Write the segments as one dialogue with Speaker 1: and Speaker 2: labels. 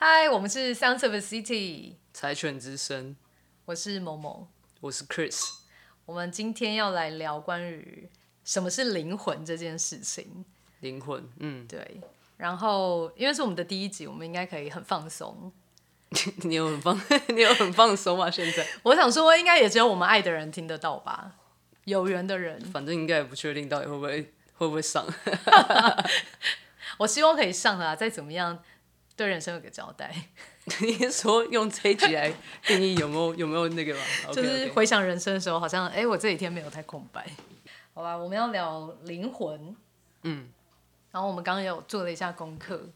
Speaker 1: 嗨，我们是 Sounds of a City，
Speaker 2: 柴犬之声，
Speaker 1: 我是某某。
Speaker 2: 我是 Chris。
Speaker 1: 我们今天要来聊关于什么是灵魂这件事情。
Speaker 2: 灵魂，嗯，
Speaker 1: 对。然后，因为是我们的第一集，我们应该可以很放松。
Speaker 2: 你有很放，你有很放松吗？现在？
Speaker 1: 我想说，应该也只有我们爱的人听得到吧，有缘的人。
Speaker 2: 反正应该也不确定到底会不会会不会上。
Speaker 1: 我希望可以上啊，再怎么样对人生有个交代。
Speaker 2: 你是说用这一集来定义有没有有没有那个吗？
Speaker 1: 就是回想人生的时候，好像哎，我这几天没有太空白。好吧，我们要聊灵魂。嗯。然后我们刚刚有做了一下功课，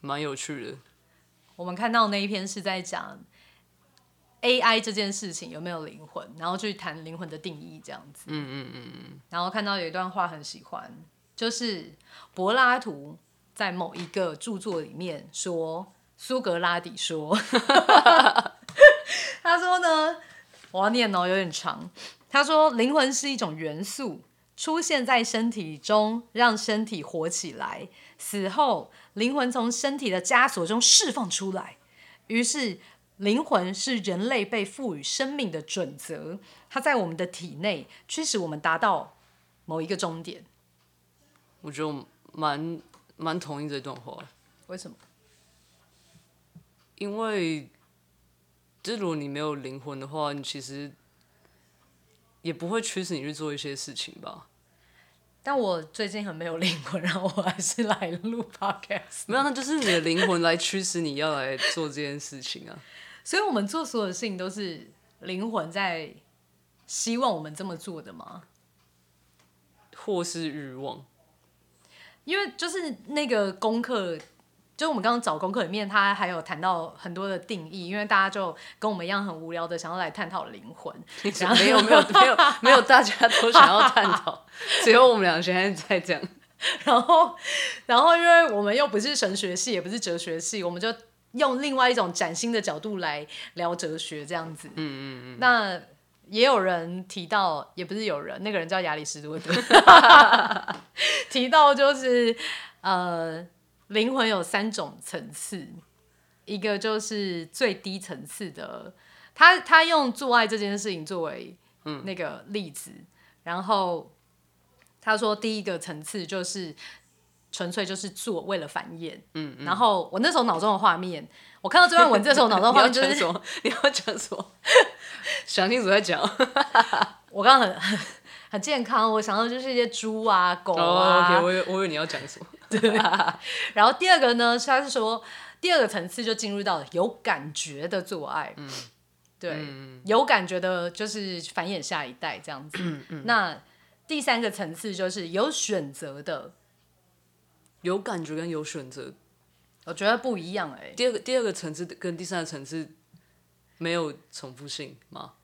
Speaker 2: 蛮有趣的。
Speaker 1: 我们看到那一篇是在讲 AI 这件事情有没有灵魂，然后去谈灵魂的定义这样子。嗯嗯嗯嗯。然后看到有一段话很喜欢，就是柏拉图在某一个著作里面说。苏格拉底说：“ 他说呢，我要念哦，有点长。他说，灵魂是一种元素，出现在身体中，让身体活起来。死后，灵魂从身体的枷锁中释放出来。于是，灵魂是人类被赋予生命的准则。它在我们的体内，驱使我们达到某一个终点。”
Speaker 2: 我觉得蛮蛮同意这段话。
Speaker 1: 为什么？
Speaker 2: 因为，就如果你没有灵魂的话，你其实也不会驱使你去做一些事情吧。
Speaker 1: 但我最近很没有灵魂，然后我还是来录 podcast。
Speaker 2: 没有，那就是你的灵魂来驱使你要来做这件事情啊。
Speaker 1: 所以我们做所有的事情都是灵魂在希望我们这么做的吗？
Speaker 2: 或是欲望？
Speaker 1: 因为就是那个功课。就我们刚刚找功课里面，他还有谈到很多的定义，因为大家就跟我们一样很无聊的想要来探讨灵魂。
Speaker 2: 没有没有没有没有，大家都想要探讨，只有我们俩现在在讲。
Speaker 1: 然 后然后，因为我们又不是神学系，也不是哲学系，我们就用另外一种崭新的角度来聊哲学，这样子。嗯嗯嗯。那也有人提到，也不是有人，那个人叫亚里士多德，提到就是呃。灵魂有三种层次，一个就是最低层次的，他他用做爱这件事情作为那个例子，然后他说第一个层次就是纯粹就是做为了繁衍，嗯，然后我那时候脑中的画面，我看到这段文字的时候，脑中画面就是
Speaker 2: 什么？你要讲什么？想清楚再讲。
Speaker 1: 我刚刚很很健康，我想到就是一些猪啊、狗啊。
Speaker 2: OK，我以我以为你要讲什么。
Speaker 1: 对，然后第二个呢，他是说第二个层次就进入到有感觉的做爱，嗯，对，有感觉的就是繁衍下一代这样子。那第三个层次就是有选择的，
Speaker 2: 有感觉跟有选择，
Speaker 1: 我觉得不一样哎。
Speaker 2: 第二个第二个层次跟第三个层次没有重复性吗？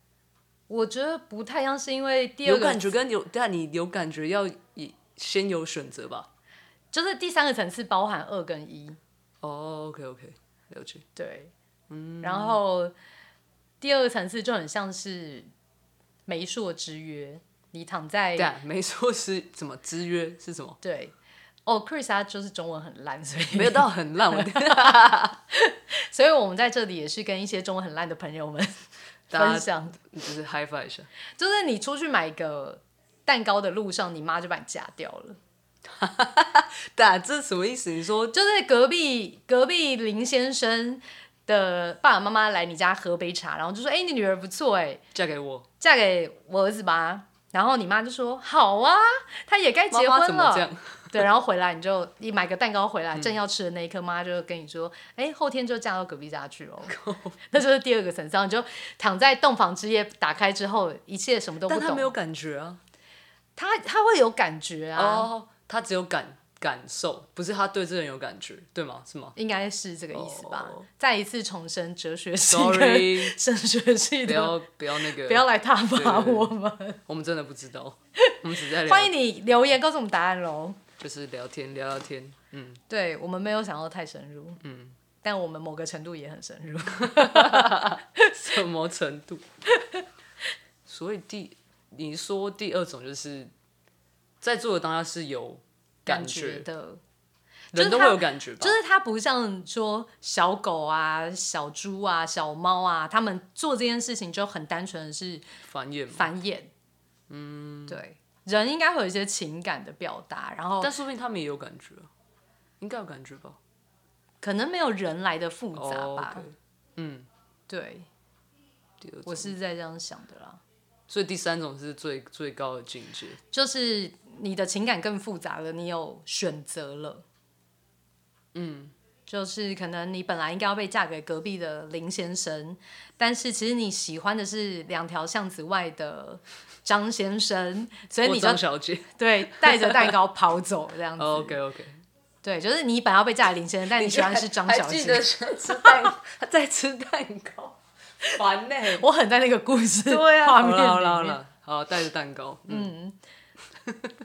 Speaker 1: 我觉得不太一样，是因为第二
Speaker 2: 个有感觉跟有，但你有感觉要以先有选择吧。
Speaker 1: 就是第三个层次包含二跟一。
Speaker 2: 哦，OK OK，了解。
Speaker 1: 对，嗯。然后第二个层次就很像是媒妁之约，你躺在。
Speaker 2: 对，媒妁是什么之约是什么？
Speaker 1: 对。哦，Chris 他就是中文很烂，所以
Speaker 2: 没有到很烂。
Speaker 1: 我 所以我们在这里也是跟一些中文很烂的朋友们 分享，
Speaker 2: 就是 high five 一下。
Speaker 1: 就是你出去买个蛋糕的路上，你妈就把你夹掉了。
Speaker 2: 打，这是什么意思？你说
Speaker 1: 就是隔壁隔壁林先生的爸爸妈妈来你家喝杯茶，然后就说：“哎，你女儿不错，哎，
Speaker 2: 嫁给我，
Speaker 1: 嫁给我儿子吧。”然后你妈就说：“好啊，她也该结婚了。”对，然后回来你就你买个蛋糕回来，正要吃的那一刻，妈就跟你说：“哎，后天就嫁到隔壁家去哦。”那就是第二个层次，你就躺在洞房之夜打开之后，一切什么都不懂。
Speaker 2: 但他没有感觉啊，
Speaker 1: 他他会有感觉啊。
Speaker 2: 他只有感感受，不是他对这人有感觉，对吗？是吗？
Speaker 1: 应该是这个意思吧。再一次重申哲学系
Speaker 2: ，sorry，
Speaker 1: 哲学系
Speaker 2: 的，不要不要那个，
Speaker 1: 不要来挞伐我们。
Speaker 2: 我们真的不知道，我们只在
Speaker 1: 欢迎你留言告诉我们答案喽。
Speaker 2: 就是聊天聊聊天，嗯，
Speaker 1: 对我们没有想要太深入，嗯，但我们某个程度也很深入。
Speaker 2: 什么程度？所以第你说第二种就是。在做的当下是有感觉
Speaker 1: 的，
Speaker 2: 人都会有感觉吧？
Speaker 1: 就是它不像说小狗啊、小猪啊、小猫啊，他们做这件事情就很单纯的是
Speaker 2: 繁衍，
Speaker 1: 繁衍。嗯，对，人应该会有一些情感的表达，然后
Speaker 2: 但说不定他们也有感觉啊，应该有感觉吧？
Speaker 1: 可能没有人来的复杂
Speaker 2: 哦
Speaker 1: 吧。
Speaker 2: 嗯，
Speaker 1: 对，我是在这样想的啦。
Speaker 2: 所以第三种是最最高的境界。
Speaker 1: 就是你的情感更复杂了，你有选择了。嗯，就是可能你本来应该要被嫁给隔壁的林先生，但是其实你喜欢的是两条巷子外的张先生，所以你就
Speaker 2: 张小姐
Speaker 1: 对带着蛋糕跑走这样子。
Speaker 2: OK OK，
Speaker 1: 对，就是你本来要被嫁给林先生，但你喜欢是张小
Speaker 2: 姐记得
Speaker 1: 姐。
Speaker 2: 吃蛋，在吃蛋糕，烦呢、
Speaker 1: 我很在那个故事
Speaker 2: 对啊，好
Speaker 1: 画面
Speaker 2: 了好了好
Speaker 1: 里面
Speaker 2: 了，好带着蛋糕，嗯，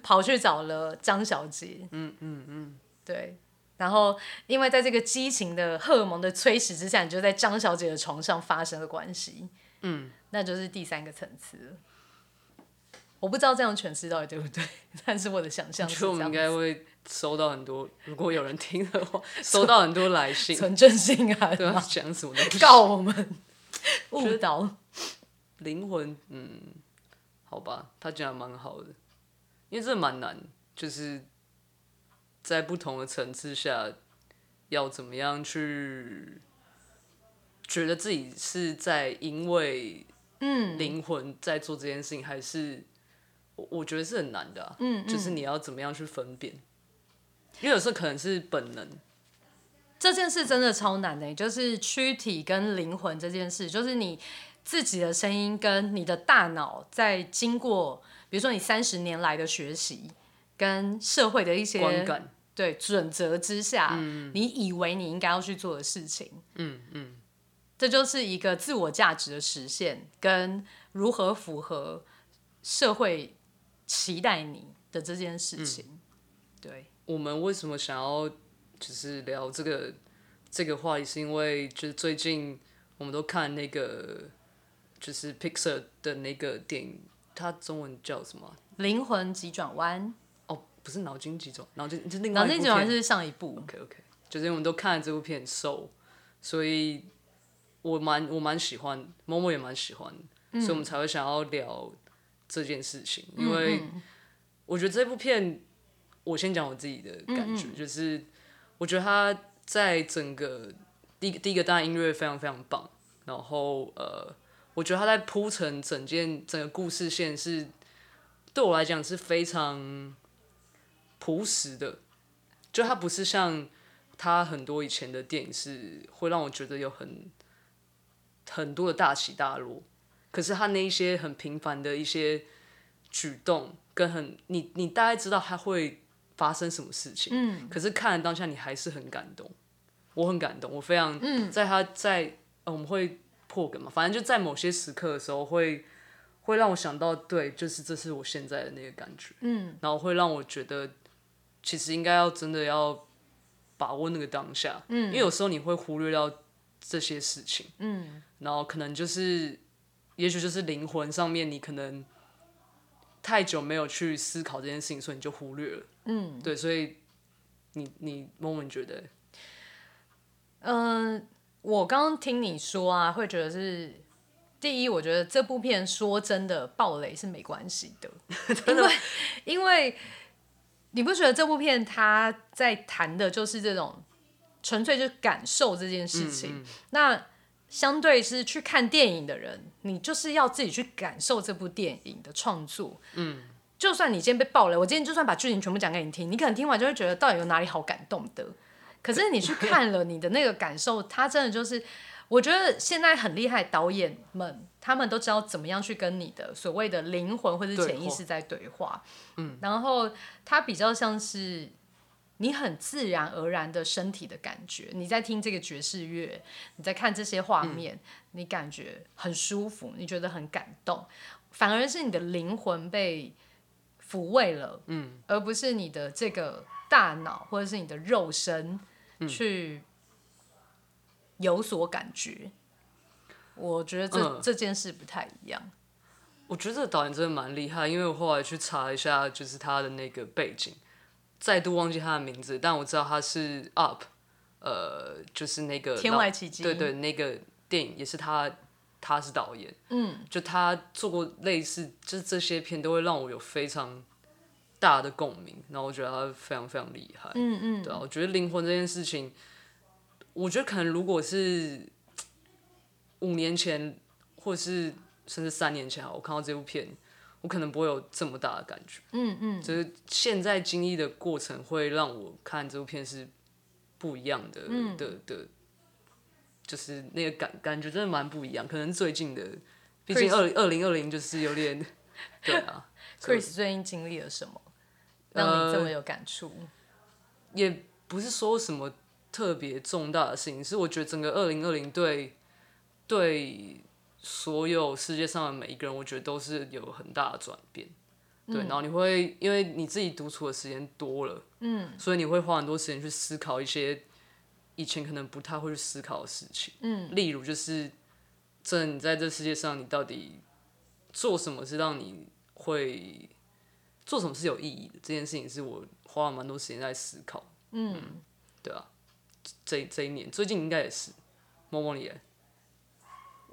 Speaker 1: 跑去找了张小姐。嗯嗯嗯，对。然后，因为在这个激情的荷尔蒙的催使之下，你就在张小姐的床上发生了关系。嗯，那就是第三个层次了。我不知道这样诠释到底对不对，但是我的想象
Speaker 2: 我觉得我们应。该会收到很多，如果有人听的话，收到很多来信，
Speaker 1: 纯正性啊，
Speaker 2: 对啊，讲什么东西？
Speaker 1: 告我们 误导。
Speaker 2: 灵魂，嗯，好吧，他讲的蛮好的，因为这蛮难，就是在不同的层次下，要怎么样去觉得自己是在因为嗯灵魂在做这件事情，还是我我觉得是很难的、啊，嗯就是你要怎么样去分辨，因为有时候可能是本能，
Speaker 1: 这件事真的超难的，就是躯体跟灵魂这件事，就是你自己的声音跟你的大脑在经过，比如说你三十年来的学习跟社会的一些
Speaker 2: 观感，
Speaker 1: 对准则之下，你以为你应该要去做的事情，
Speaker 2: 嗯嗯，
Speaker 1: 这就是一个自我价值的实现跟如何符合社会期待你的这件事情。对，
Speaker 2: 我们为什么想要就是聊这个这个话题，是因为就是最近我们都看那个就是 Pixar 的那个电影，它中文叫什么？啊？
Speaker 1: 灵魂急转弯，
Speaker 2: 哦，不是脑筋急转，脑筋是另外
Speaker 1: 脑筋急转弯是上一部
Speaker 2: ，OK OK，就是因为我们都看了这部片《Soul》，所以我蛮我蛮喜欢，某某也蛮喜欢，所以我们才会想要聊这件事情。因为我觉得这部片，我先讲我自己的感觉，就是我觉得它在整个第一个第一个当然音乐非常非常棒，然后呃，我觉得它在铺陈整件整个故事线是对我来讲是非常朴实的，就它不是像他很多以前的电影是会让我觉得有很很多的大起大落，可是他那一些很平凡的一些举动，跟很你你大概知道他会发生什么事情，嗯，可是看了当下你还是很感动，我很感动，我非常，嗯，在他在、呃、我们会破梗嘛，反正就在某些时刻的时候会会让我想到，对，就是这是我现在的那个感觉，嗯，然后会让我觉得其实应该要真的要把握那个当下，嗯，因为有时候你会忽略掉这些事情，嗯，然后可能就是，也许就是灵魂上面你可能太久没有去思考这件事情，所以你就忽略了，嗯，对，所以你你 moment 觉得，
Speaker 1: 嗯，我刚刚听你说啊，会觉得是第一，我觉得这部片说真的暴雷是没关系的，因为因为你不觉得这部片它在谈的就是这种纯粹就是感受这件事情，那相对是去看电影的人，你就是要自己去感受这部电影的创作，嗯。就算你今天被爆了，我今天就算把剧情全部讲给你听，你可能听完就会觉得到底有哪里好感动的。可是你去看了你的那个感受，它真的就是，我觉得现在很厉害导演们，他们都知道怎么样去跟你的所谓的灵魂或者潜意识在对话。嗯，然后它比较像是你很自然而然的身体的感觉，你在听这个爵士乐，你在看这些画面，你感觉很舒服，你觉得很感动，反而是你的灵魂被抚慰了，嗯，而不是你的这个大脑或者是你的肉身去有所感觉。我觉得这、
Speaker 2: 嗯
Speaker 1: 这件事不太一样。
Speaker 2: 我觉得这个导演真的蛮厉害，因为我后来去查一下，就是他的那个背景，再度忘记他的名字，但我知道他是 Up，呃，就是那个
Speaker 1: 天外奇迹。
Speaker 2: 对对，那个电影也是他，他是导演，嗯，就他做过类似，就是这些片都会让我有非常大的共鸣，然后我觉得他非常非常厉害，嗯嗯，对啊，我觉得灵魂这件事情，我觉得可能如果是五年前，或者是甚至三年前，我看到这部片。我可能不会有这么大的感觉，嗯嗯，就是现在经历的过程会让我看这部片是不一样的的的，就是那个感感觉真的蛮不一样。可能最近的，毕竟二二零二零就是有点，对啊。
Speaker 1: Chris 最近经历了什么，让你这么有感触？
Speaker 2: 也不是说什么特别重大的事情，是我觉得整个二零二零对对。所有世界上的每一个人，我觉得都是有很大的转变，对。然后你会因为你自己独处的时间多了，嗯，所以你会花很多时间去思考一些以前可能不太会去思考的事情，嗯。例如，就是这你在这世界上，你到底做什么是让你会做什么是有意义的？这件事情是我花了蛮多时间在思考，嗯，对啊。这这一年，最近应该也是，摸摸你。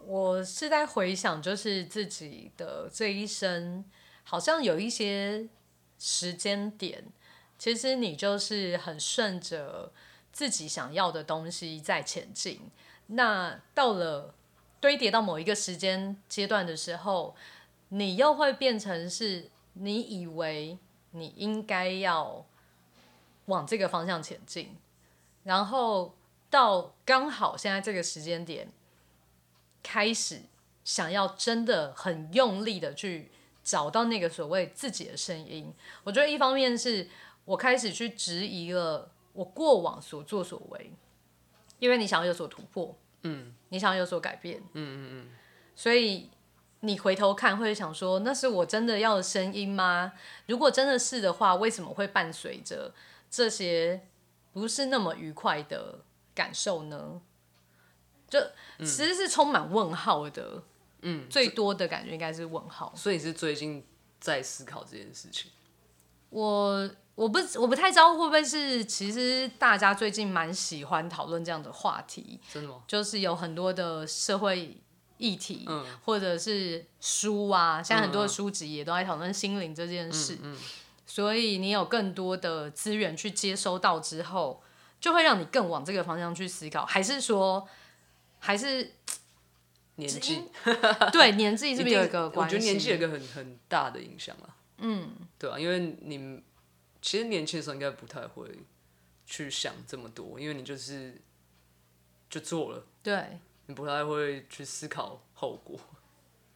Speaker 1: 我是在回想，就是自己的这一生，好像有一些时间点，其实你就是很顺着自己想要的东西在前进。那到了堆叠到某一个时间阶段的时候，你又会变成是你以为你应该要往这个方向前进，然后到刚好现在这个时间点。开始想要真的很用力的去找到那个所谓自己的声音，我觉得一方面是我开始去质疑了我过往所作所为，因为你想要有所突破，嗯，你想要有所改变，嗯嗯嗯，所以你回头看会想说，那是我真的要的声音吗？如果真的是的话，为什么会伴随着这些不是那么愉快的感受呢？就其实是充满问号的，嗯，最多的感觉应该是问号。
Speaker 2: 所以是最近在思考这件事情。
Speaker 1: 我我不我不太知道会不会是，其实大家最近蛮喜欢讨论这样的话题。
Speaker 2: 真的吗？
Speaker 1: 就是有很多的社会议题，嗯，或者是书啊，现在很多的书籍也都在讨论心灵这件事。嗯，所以你有更多的资源去接收到之后，就会让你更往这个方向去思考，还是说？还是
Speaker 2: 年纪，
Speaker 1: 对年纪是不是有一个关
Speaker 2: 系？我觉得年纪有一个很 很大的影响啊。嗯，对啊，因为你其实年轻的时候应该不太会去想这么多，因为你就是就做了，
Speaker 1: 对，
Speaker 2: 你不太会去思考后果。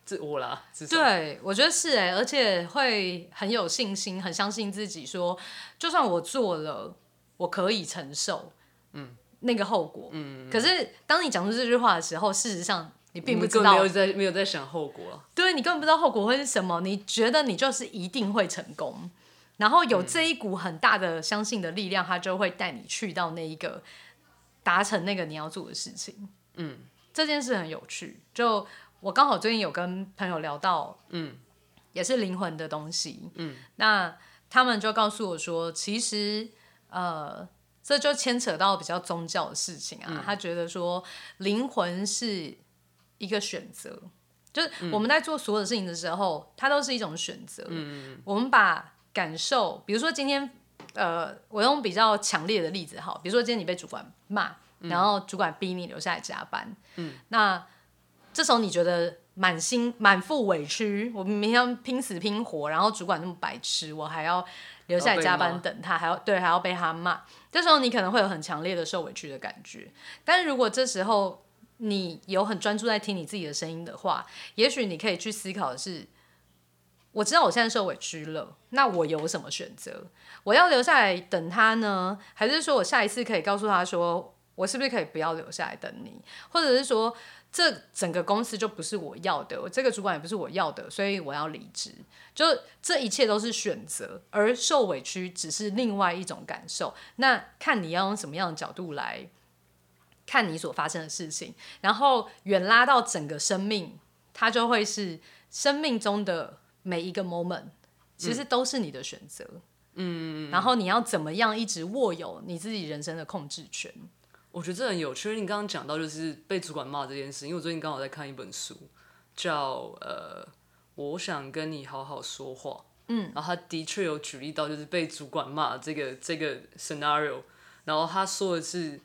Speaker 2: 自我啦，
Speaker 1: 对，我觉得是哎，而且会很有信心，很相信自己，说就算我做了，我可以承受。嗯。那个后果，嗯，可是当你讲出这句话的时候，事实上你并不知道，
Speaker 2: 没有在没有在想后果啊。
Speaker 1: 对，你根本不知道后果会是什么，你觉得你就是一定会成功，然后有这一股很大的相信的力量，它就会带你去到那一个达成那个你要做的事情。嗯，这件事很有趣。就我刚好最近有跟朋友聊到，嗯，也是灵魂的东西，嗯，那他们就告诉我说，其实呃。这就牵扯到比较宗教的事情啊。他觉得说灵魂是一个选择，就是我们在做所有的事情的时候，它都是一种选择。嗯我们把感受，比如说今天，呃，我用比较强烈的例子哈，比如说今天你被主管骂，然后主管逼你留下来加班。嗯。那这时候你觉得满心满腹委屈，我明天拼死拼活，然后主管那么白痴，我还要。留下来加班等他，还要对，还要被他骂。这时候你可能会有很强烈的受委屈的感觉。但是如果这时候你有很专注在听你自己的声音的话，也许你可以去思考的是：我知道我现在受委屈了，那我有什么选择？我要留下来等他呢，还是说我下一次可以告诉他说，我是不是可以不要留下来等你？或者是说？这整个公司就不是我要的，我这个主管也不是我要的，所以我要离职。就这一切都是选择，而受委屈只是另外一种感受。那看你要用什么样的角度来看你所发生的事情，然后远拉到整个生命，它就会是生命中的每一个 moment，其实都是你的选择。嗯，然后你要怎么样一直握有你自己人生的控制权？
Speaker 2: 我觉得这很有趣，因为你刚刚讲到就是被主管骂这件事，因为我最近刚好在看一本书，叫呃，我想跟你好好说话。嗯，然后他的确有举例到就是被主管骂这个这个 scenario，然后他说的是，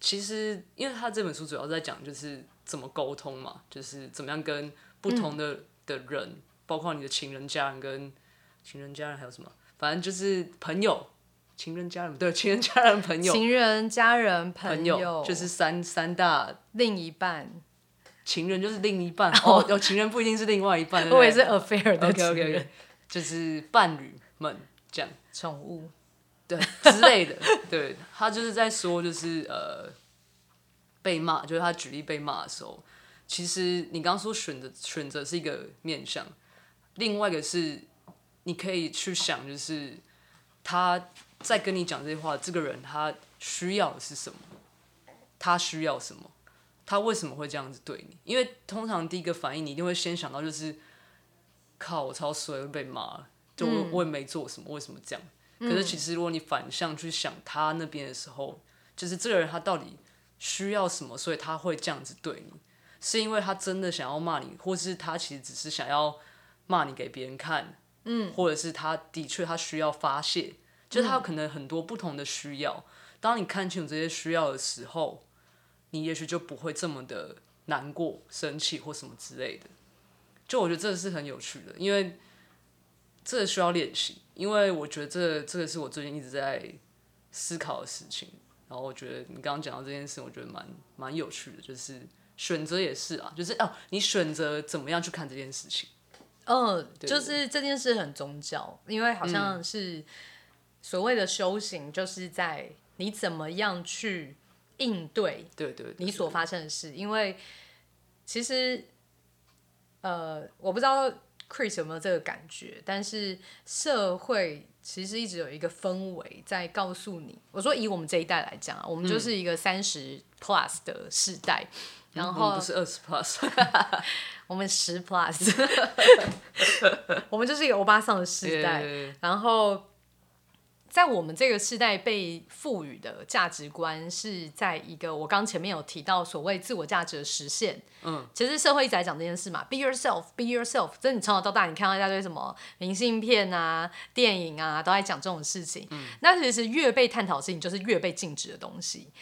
Speaker 2: 其实因为他这本书主要在讲就是怎么沟通嘛，就是怎么样跟不同的的人，包括你的情人、家人跟情人、家人还有什么，反正就是朋友。情人、家人，对，情人、家人、朋友。
Speaker 1: 情人、家人、朋
Speaker 2: 友，就是三三大。
Speaker 1: 另一半。
Speaker 2: 情人就是另一半哦，有情人不一定是另外一半。
Speaker 1: 我也是 affair 的情
Speaker 2: 人，就是伴侣们这样。
Speaker 1: 宠物。
Speaker 2: 对之类的，对他就是在说，就是呃，被骂，就是他举例被骂的时候，其实你刚刚说选择选择是一个面向，另外一个是你可以去想，就是他。在跟你讲这些话，这个人他需要的是什么？他需要什么？他为什么会这样子对你？因为通常第一个反应，你一定会先想到就是，靠，我超衰，被骂了，就我我也没做什么，为什么这样？可是其实如果你反向去想他那边的时候，就是这个人他到底需要什么，所以他会这样子对你，是因为他真的想要骂你，或是他其实只是想要骂你给别人看，嗯，或者是他的确他需要发泄。就是他有可能很多不同的需要，当你看清楚这些需要的时候，你也许就不会这么的难过、生气或什么之类的。就我觉得这个是很有趣的，因为这个需要练习。因为我觉得这这个是我最近一直在思考的事情。然后我觉得你刚刚讲到这件事，我觉得蛮蛮有趣的，就是选择也是啊，就是哦，你选择怎么样去看这件事情。
Speaker 1: 嗯，就是这件事很宗教，因为好像是。所谓的修行，就是在你怎么样去应对
Speaker 2: 对对
Speaker 1: 你所发生的事。因为其实，呃，我不知道 Chris 有没有这个感觉，但是社会其实一直有一个氛围在告诉你。我说以我们这一代来讲啊，我们就是一个三十 plus 的世代，然后
Speaker 2: 不是二十 plus，
Speaker 1: 我们十 plus，我们就是一个欧巴桑的世代，然后。在我们这个时代被赋予的价值观是在一个我刚前面有提到所谓自我价值的实现。嗯，其实社会一直在讲这件事嘛，be yourself，be yourself。这你从小到大，你看到一大堆什么明信片啊、电影啊，都在讲这种事情。嗯，那其实越被探讨的事情，就是越被禁止的东西。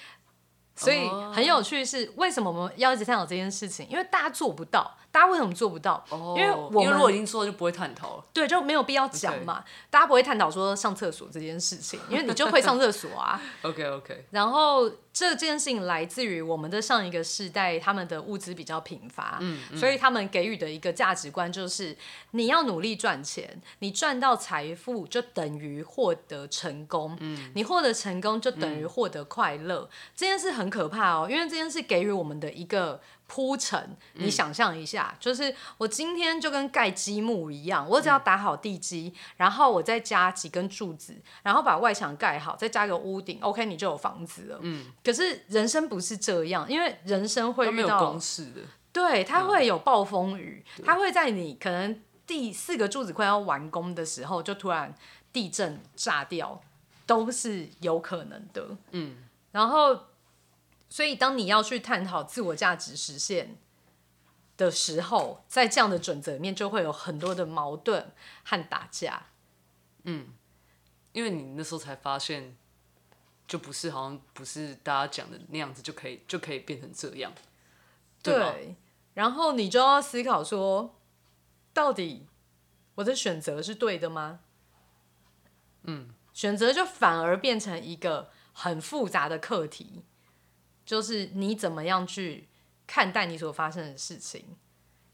Speaker 1: 所以很有趣是，为什么我们要一直探讨这件事情？因为大家做不到。大家为什么做不到？因为我们
Speaker 2: 如果已经做了，就不会探讨了。
Speaker 1: 对，就没有必要讲嘛。大家不会探讨说上厕所这件事情，因为你就会上厕所啊。
Speaker 2: OK OK。
Speaker 1: 然后这件事情来自于我们的上一个世代，他们的物资比较贫乏，嗯，所以他们给予的一个价值观就是，你要努力赚钱，你赚到财富就等于获得成功，嗯，你获得成功就等于获得快乐。这件事很可怕哦，因为这件事给予我们的一个。铺陈，你想象一下，就是我今天就跟盖积木一样，我只要打好地基，然后我再加几根柱子，然后把外墙盖好，再加个屋顶，OK，你就有房子了。嗯。可是人生不是这样，因为人生会遇到
Speaker 2: 公式的，
Speaker 1: 对，它会有暴风雨，它会在你可能第四个柱子快要完工的时候，就突然地震炸掉，都是有可能的。嗯。然后。所以，当你要去探讨自我价值实现的时候，在这样的准则里面，就会有很多的矛盾和打架。
Speaker 2: 嗯，因为你那时候才发现，就不是好像不是大家讲的那样子，就可以就可以变成这样。
Speaker 1: 对，然后你就要思考说，到底我的选择是对的吗？嗯，选择就反而变成一个很复杂的课题。就是你怎么样去看待你所发生的事情，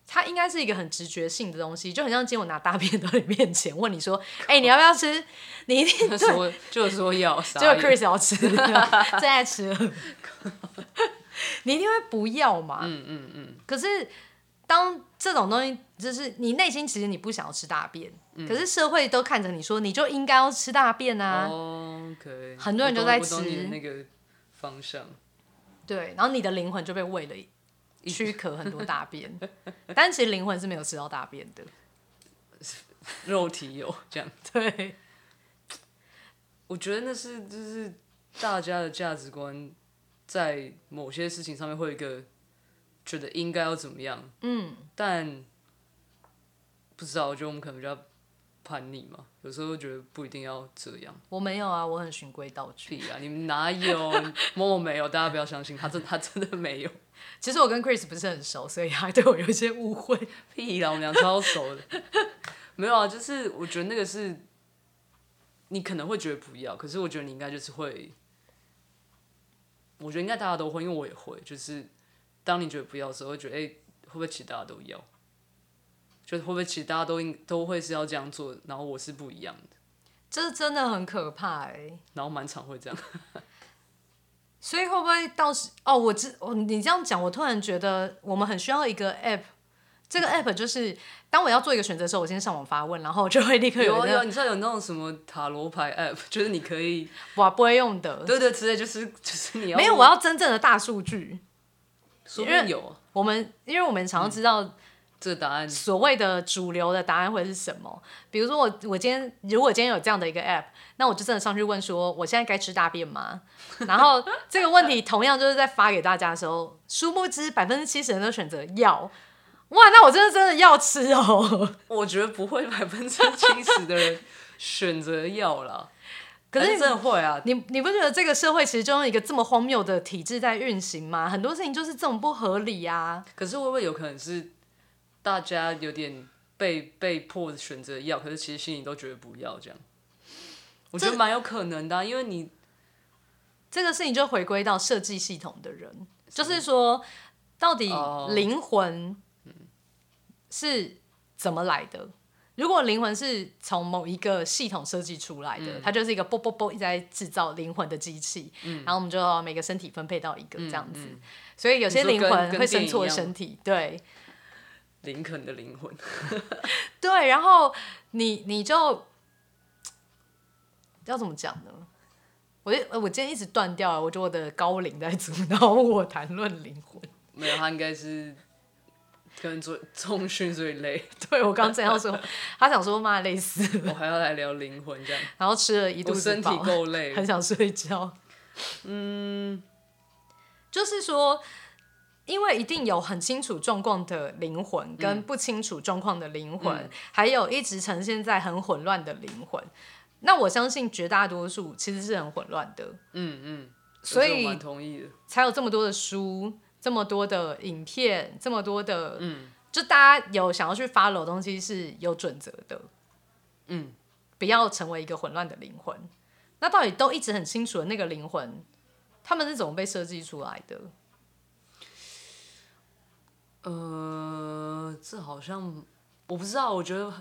Speaker 1: 它应该是一个很直觉性的东西，就很像今天我拿大便到你面前问你说：“哎，你要不要吃？”你一定
Speaker 2: 说就说要，
Speaker 1: 就 Chris 要吃，正在吃，你一定会不要嘛？嗯嗯嗯。可是当这种东西，就是你内心其实你不想要吃大便，可是社会都看着你说，你就应该要吃大便啊。
Speaker 2: OK，
Speaker 1: 很多人都在吃
Speaker 2: 那个方向。
Speaker 1: 对，然后你的灵魂就被喂了躯壳很多大便，但其实灵魂是没有吃到大便的，
Speaker 2: 肉体有这样。
Speaker 1: 对，
Speaker 2: 我觉得那是就是大家的价值观在某些事情上面会有一个觉得应该要怎么样，
Speaker 1: 嗯，
Speaker 2: 但不知道，我觉得我们可能比较叛逆嘛，有时候觉得不一定要这样。
Speaker 1: 我没有啊，我很循规蹈矩。
Speaker 2: 屁啊！你们哪有？默默没有，大家不要相信他真他真的没有。
Speaker 1: 其实我跟 Chris 不是很熟，所以他对我有一些误会。
Speaker 2: 屁啦，我们俩超熟的。没有啊，就是我觉得那个是，你可能会觉得不要，可是我觉得你应该就是会，我觉得应该大家都会，因为我也会，就是当你觉得不要的时候，会觉得哎、会不会其实大家都要？就是会不会其实大家都应都会是要这样做，然后我是不一样的，
Speaker 1: 这真的很可怕哎、
Speaker 2: 然后满场会这样。
Speaker 1: 所以会不会到时哦？我知哦，你这样讲，我突然觉得我们很需要一个 app。这个 app 就是当我要做一个选择的时候，我先上网发问，然后就会立刻
Speaker 2: 有啊有啊，
Speaker 1: 一个
Speaker 2: 你知道有那种什么塔罗牌 app，就是你可以，
Speaker 1: 哇不会用的。
Speaker 2: 对对，之类就是就是你要
Speaker 1: 没有，我要真正的大数据。
Speaker 2: 说不定有啊
Speaker 1: 我们因为我们常常知道
Speaker 2: 这个答案，
Speaker 1: 所谓的主流的答案会是什么。比如说我我今天如果今天有这样的一个 app，那我就真的上去问说，我现在该吃大便吗？然后这个问题同样就是在发给大家的时候，殊不知百分之七十人都选择要。哇，那我真的真的要吃哦。
Speaker 2: 我觉得不会百分之七十的人选择要了，
Speaker 1: 可是
Speaker 2: 还真的会啊，
Speaker 1: 你你不觉得这个社会其实就用一个这么荒谬的体制在运行吗？很多事情就是这种不合理啊。
Speaker 2: 可是会不会有可能是大家有点被被迫选择要，可是其实心里都觉得不要这样？我觉得蛮有可能的啊、因为你
Speaker 1: 这个事情就回归到设计系统的人，就是说，到底
Speaker 2: 哦。
Speaker 1: 灵魂是怎么来的？如果灵魂是从某一个系统设计出来的，它就是一个啵啵啵一直在制造灵魂的机器，然后我们就要每个身体分配到一个这样子，所以有些灵魂会生错身体，对
Speaker 2: 林肯的灵魂，
Speaker 1: 对，然后你你就要怎么讲呢？我就我今天一直断掉了，我觉得我的高龄在阻挠我谈论灵魂。
Speaker 2: 没有他应该是可能做重训所以累，
Speaker 1: 对我刚正要说，他想说妈累死了，
Speaker 2: 我还要来聊灵魂这样，
Speaker 1: 然后吃了一肚子
Speaker 2: 我身体
Speaker 1: 饱，
Speaker 2: 够累，
Speaker 1: 很想睡觉。嗯，就是说，因为一定有很清楚状况的灵魂，跟不清楚状况的灵魂，还有一直呈现在很混乱的灵魂。那我相信绝大多数其实是很混乱的，
Speaker 2: 嗯嗯，
Speaker 1: 所以
Speaker 2: 同意的，
Speaker 1: 才有这么多的书，这么多的影片，这么多的，嗯，就大家有想要去 follow 的东西是有准则的，
Speaker 2: 嗯，
Speaker 1: 不要成为一个混乱的灵魂。那到底都一直很清楚的那个灵魂，他们是怎么被设计出来的？
Speaker 2: 呃，这好像我不知道，我觉得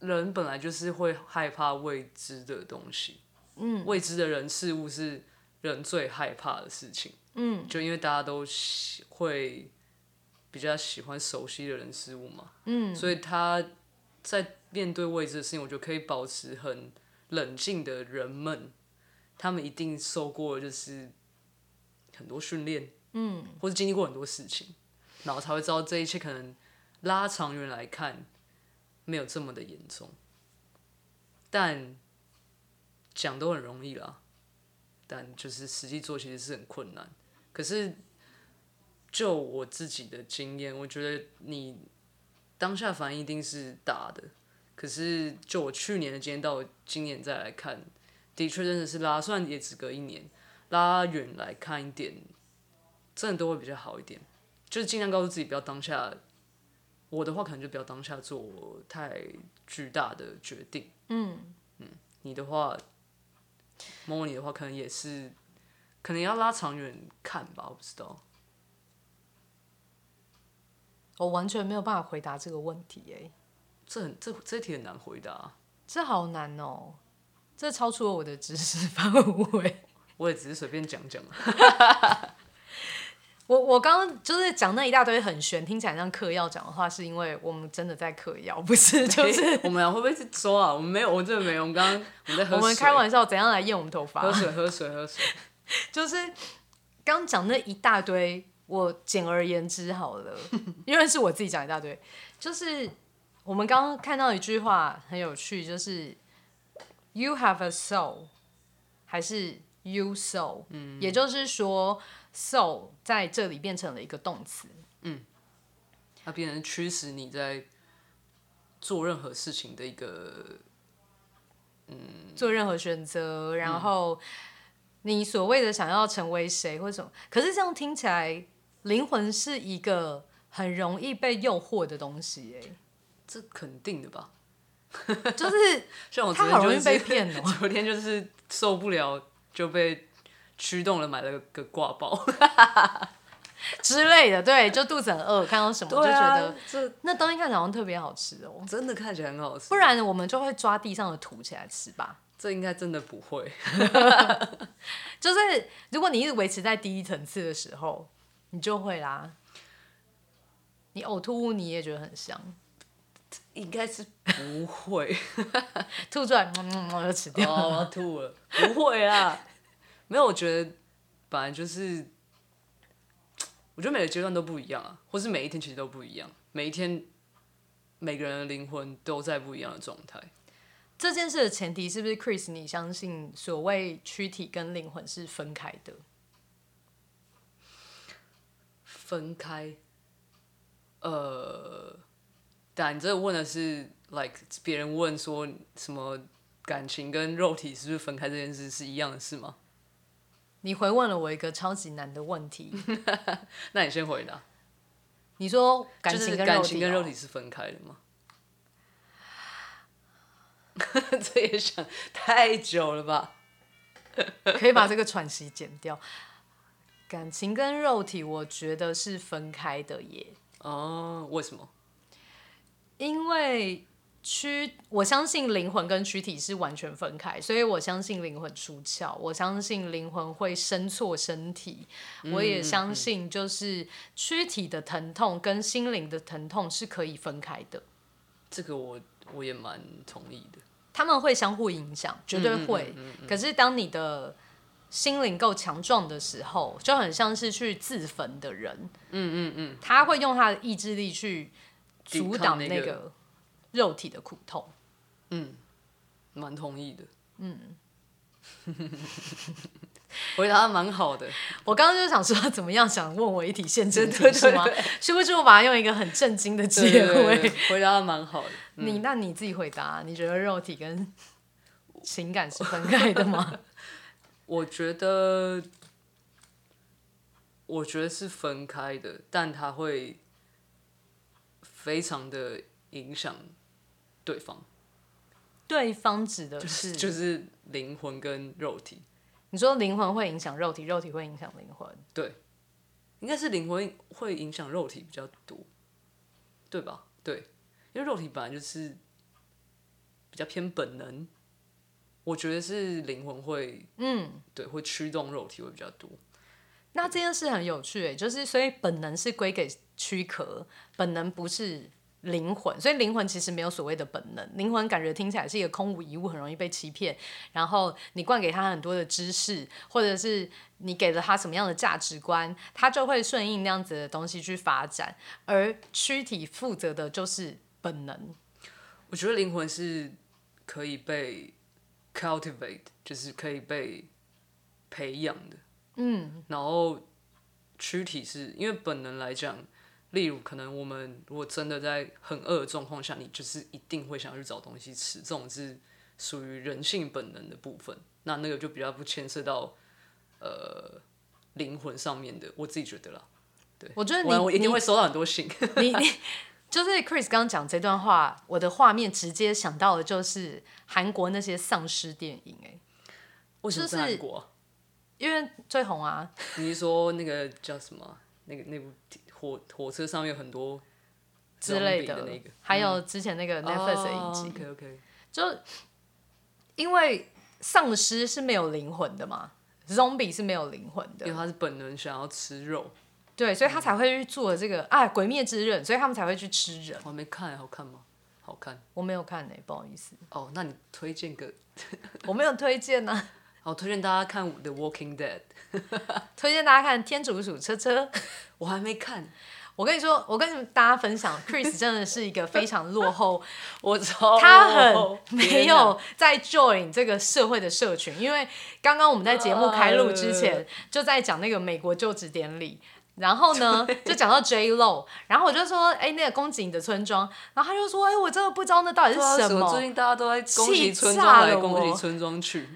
Speaker 2: 人本来就是会害怕未知的东西，嗯，未知的人事物是人最害怕的事情，嗯，就因为大家都喜会比较喜欢熟悉的人事物嘛，嗯，所以他在面对未知的事情，我觉得可以保持很冷静的人们，他们一定受过就是很多训练，嗯，或者经历过很多事情。然后才会知道这一切可能拉长远来看没有这么的严重，但讲都很容易啦，但就是实际做其实是很困难。可是就我自己的经验，我觉得你当下反应一定是大的，可是就我去年的经验到今年再来看，的确真的是拉，算也只隔一年，拉远来看一点，真的都会比较好一点。就是尽量告诉自己不要当下，我的话可能就不要当下做太巨大的决定。嗯嗯，你的话，摸摸你的话，可能也是，可能要拉长远看吧，我不知道。
Speaker 1: 我完全没有办法回答这个问题、哎，
Speaker 2: 这很这这题很难回答，
Speaker 1: 这好难哦、这超出了我的知识范围。
Speaker 2: 我也只是随便讲讲。
Speaker 1: 我我刚刚就是讲那一大堆很玄，听起来像嗑药讲的话，是因为我们真的在嗑药，不是就是
Speaker 2: 我们俩会不会是说啊？我们没有，我们真的没有。我们刚刚我们在喝水，
Speaker 1: 我们开玩笑怎样来验我们头发
Speaker 2: 喝？水，喝水，喝水。
Speaker 1: 就是刚讲那一大堆，我简而言之好了，因为是我自己讲一大堆，就是我们刚刚看到一句话很有趣，就是 “You have a soul, 还是 you soul？嗯，也就是说，soul 在这里变成了一个动词。
Speaker 2: 嗯它变成驱使你在做任何事情的一个嗯
Speaker 1: 做任何选择，然后你所谓的想要成为谁或什么，可是这样听起来，灵魂是一个很容易被诱惑的东西，哎，
Speaker 2: 这肯定的吧？
Speaker 1: 就是
Speaker 2: 像我
Speaker 1: 他好容易
Speaker 2: 昨天就是
Speaker 1: 被骗哦。
Speaker 2: 昨天就是受不了，就被驱动了，买了个挂包。
Speaker 1: 之类的，对，就肚子很饿，看到什么 就觉得、那东西看起来好像特别好吃哦，
Speaker 2: 真的看起来很好吃，
Speaker 1: 不然我们就会抓地上的土起来吃吧。
Speaker 2: 这应该真的不会。
Speaker 1: 就是如果你一直维持在第一层次的时候，你就会啦。你呕吐物你也觉得很香，
Speaker 2: 应该是不会。
Speaker 1: 吐出来，嗯嗯嗯，就吃掉。
Speaker 2: 哦，我要吐了。不会啊，没有，我觉得本来就是，我觉得每个阶段都不一样啊，或是每一天其实都不一样，每一天每个人的灵魂都在不一样的状态。
Speaker 1: 这件事的前提是不是 Chris？你相信所谓躯体跟灵魂是分开的？
Speaker 2: 分开，呃，但你这个问的是，like 别人问说什么感情跟肉体是不是分开这件事是一样的事吗？
Speaker 1: 你回问了我一个超级难的问题，
Speaker 2: 那你先回答，
Speaker 1: 你说感情跟肉体、
Speaker 2: 感情跟肉
Speaker 1: 哦
Speaker 2: 体是分开的吗？这也想太久了吧？
Speaker 1: 可以把这个喘息剪掉。感情跟肉体，我觉得是分开的耶，
Speaker 2: 哦，为什么？
Speaker 1: 因为躯，我相信灵魂跟躯体是完全分开，所以我相信灵魂出窍，我相信灵魂会生错身体，我也相信就是躯体的疼痛跟心灵的疼痛是可以分开的，
Speaker 2: 这个我我也蛮同意的。
Speaker 1: 他们会相互影响，绝对会。可是当你的心灵够强壮的时候，就很像是去自焚的人，嗯嗯嗯，他会用他的意志力去阻挡
Speaker 2: 那个
Speaker 1: 那个肉体的苦痛。
Speaker 2: 嗯蛮同意的。嗯，回答的蛮好的。
Speaker 1: 我刚刚就想说，怎么样想问我一题陷阱题
Speaker 2: 对对
Speaker 1: 是吗
Speaker 2: 对？
Speaker 1: 殊不知我把它用一个很震惊的
Speaker 2: 对
Speaker 1: 结
Speaker 2: 对对
Speaker 1: 尾。
Speaker 2: 对回答的蛮好的。
Speaker 1: 你那你自己回答，你觉得肉体跟情感是分开的吗？
Speaker 2: 我觉得，我觉得是分开的，但它会非常的影响对方，
Speaker 1: 对方指的是，
Speaker 2: 就是灵魂跟肉体。
Speaker 1: 你说灵魂会影响肉体，肉体会影响灵魂。
Speaker 2: 对应该是灵魂会影响肉体比较多，对吧？对，因为肉体本来就是比较偏本能，我觉得是灵魂会，嗯，对，会驱动肉体会比较多。
Speaker 1: 那这件事很有趣诶，就是所以本能是归给躯壳，本能不是灵魂，所以灵魂其实没有所谓的本能，灵魂感觉听起来是一个空无一物，很容易被欺骗。然后你灌给他很多的知识，或者是你给了他什么样的价值观，他就会顺应那样子的东西去发展。而躯体负责的就是本能，
Speaker 2: 我觉得灵魂是可以被 cultivate，就是可以被培养的。嗯，然后躯体是因为本能来讲，例如可能我们如果真的在很饿的状况下，你就是一定会想要去找东西吃，这种是属于人性本能的部分。那那个就比较不牵涉到呃灵魂上面的，我自己觉得啦。对，
Speaker 1: 我觉得你
Speaker 2: 我我一定会收到很多信。
Speaker 1: 你你就是 Chris 刚刚讲这段话，我的画面直接想到的就是韩国那些丧尸电影哎、
Speaker 2: 为什么韩国啊、
Speaker 1: 因为最红啊，
Speaker 2: 你是说那个叫什么啊？那个那部火火车上面有很多
Speaker 1: 之类
Speaker 2: 的那个。
Speaker 1: 还有之前那个 Netflix 的影集
Speaker 2: ，OK OK，
Speaker 1: 就因为丧尸是没有灵魂的嘛，zombie 是没有灵魂的，
Speaker 2: 因为他是本能想要吃肉，
Speaker 1: 对，所以他才会去做这个啊，鬼灭之刃，所以他们才会去吃人。
Speaker 2: 我还没看，好看吗？好看。
Speaker 1: 我没有看呢、不好意思，
Speaker 2: 哦。那你推荐个。
Speaker 1: 我没有推荐呢、
Speaker 2: 好，推荐大家看《The Walking Dead》，
Speaker 1: 推荐大家看《天竺鼠车车》。
Speaker 2: 我还没看。
Speaker 1: 我跟你说，我跟大家分享，Chris 真的是一个非常落后，
Speaker 2: 我操，
Speaker 1: 他很没有在 join 这个社会的社群，因为刚刚我们在节目开录之前就在讲那个美国就职典礼，然后呢就讲到 J Lo，然后我就说，哎，那个宫颈的村庄，然后他就说，哎，我真的不知道那到底是什么。
Speaker 2: 最近大家都在恭喜村庄来恭喜村庄去，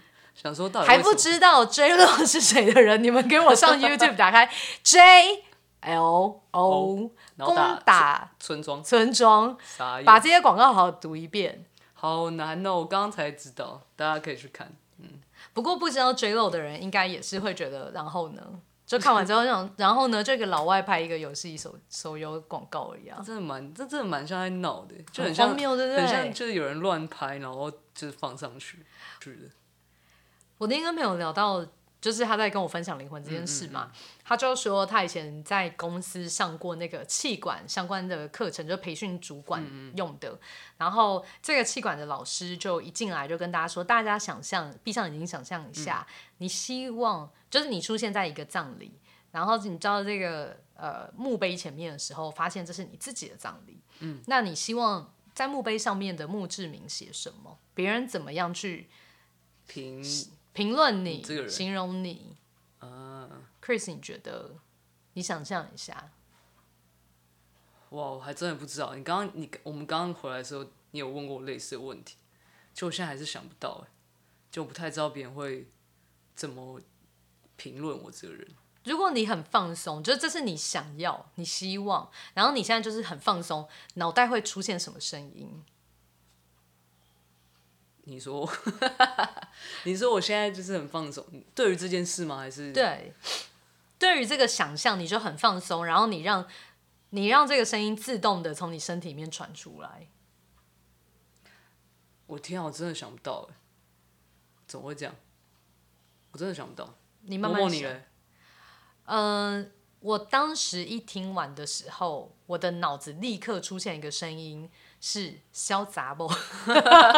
Speaker 2: 想说到底
Speaker 1: 还不知道 J Lo 是谁的人，你们给我上 YouTube 打开 J。L O 攻打
Speaker 2: 村庄，
Speaker 1: 村庄，把这些广告好好读一遍。
Speaker 2: 好难哦，我刚刚才知道，大家可以去看。嗯，
Speaker 1: 不过不知道 J Lo 的人应该也是会觉得，然后呢，就看完之后想，然后呢，这个老外拍一个游戏手手游广告一样，
Speaker 2: 真的蛮，这真的蛮像在闹的，就
Speaker 1: 很
Speaker 2: 荒
Speaker 1: 谬，对不对？
Speaker 2: 很像就是有人乱拍，然后就是放上去，是的。
Speaker 1: 我那天跟朋友聊到。就是他在跟我分享灵魂这件事嘛，他就说他以前在公司上过那个气管相关的课程，就培训主管用的。然后这个气管的老师就一进来就跟大家说：“大家想象，闭上眼睛想象一下，你希望就是你出现在一个葬礼，然后你知道这个呃墓碑前面的时候，发现这是你自己的葬礼。嗯，那你希望在墓碑上面的墓志铭写什么？别人怎么样去
Speaker 2: 评？”
Speaker 1: 评论你，形容你，啊，Chris，你觉得？你想象一下。
Speaker 2: 哇，我还真的不知道。你刚刚，你我们刚刚回来的时候，你有问过我类似的问题，就我现在还是想不到，哎，就不太知道别人会怎么评论我这个人。
Speaker 1: 如果你很放松，就是这是你想要、你希望，然后你现在就是很放松，脑袋会出现什么声音？
Speaker 2: 你说，你说我现在就是很放松，对于这件事吗？还是
Speaker 1: 对，对于这个想象，你就很放松，然后你让，你让这个声音自动的从你身体里面传出来。
Speaker 2: 我天啊，我真的想不到哎，怎么会这样？我真的想不到。
Speaker 1: 你慢慢想。嗯，我当时一听完的时候，我的脑子立刻出现一个声音。是潇洒不？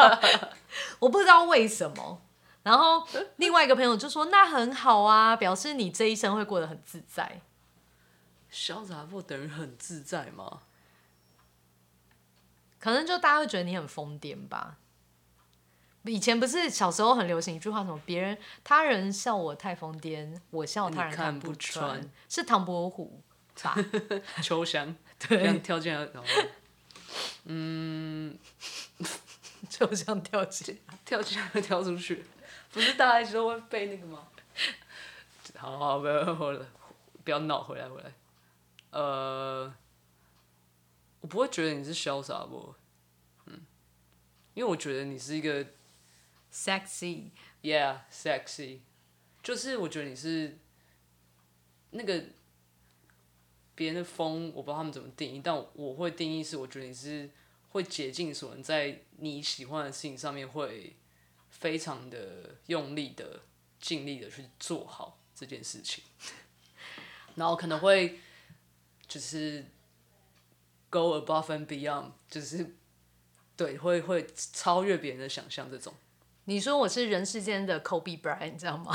Speaker 1: 我不知道为什么。然后另外一个朋友就说：“那很好啊，表示你这一生会过得很自在。”
Speaker 2: 潇洒不等于很自在吗？
Speaker 1: 可能就大家会觉得你很疯癫吧。以前不是小时候很流行一句话，什么别人他人笑我太疯癫，我笑他人看不穿，是唐伯虎吧？
Speaker 2: 秋香 对，跳进来然后。嗯，
Speaker 1: 就像跳起
Speaker 2: 跳起来跳出去，不是大家一直都会背那个吗？好好，不要回来，不要闹，回来回来。呃，我不会觉得你是潇洒不？嗯，因为我觉得你是一个
Speaker 1: sexy，yeah，sexy，
Speaker 2: 就是我觉得你是那个。别人的风，我不知道他们怎么定义，但我会定义是，我觉得你是会竭尽所能，在你喜欢的事情上面会非常的用力的、尽力的去做好这件事情，然后可能会就是 go above and beyond，就是对，会会超越别人的想象这种。
Speaker 1: 你说我是人世间的 Kobe Bryant，你知道吗？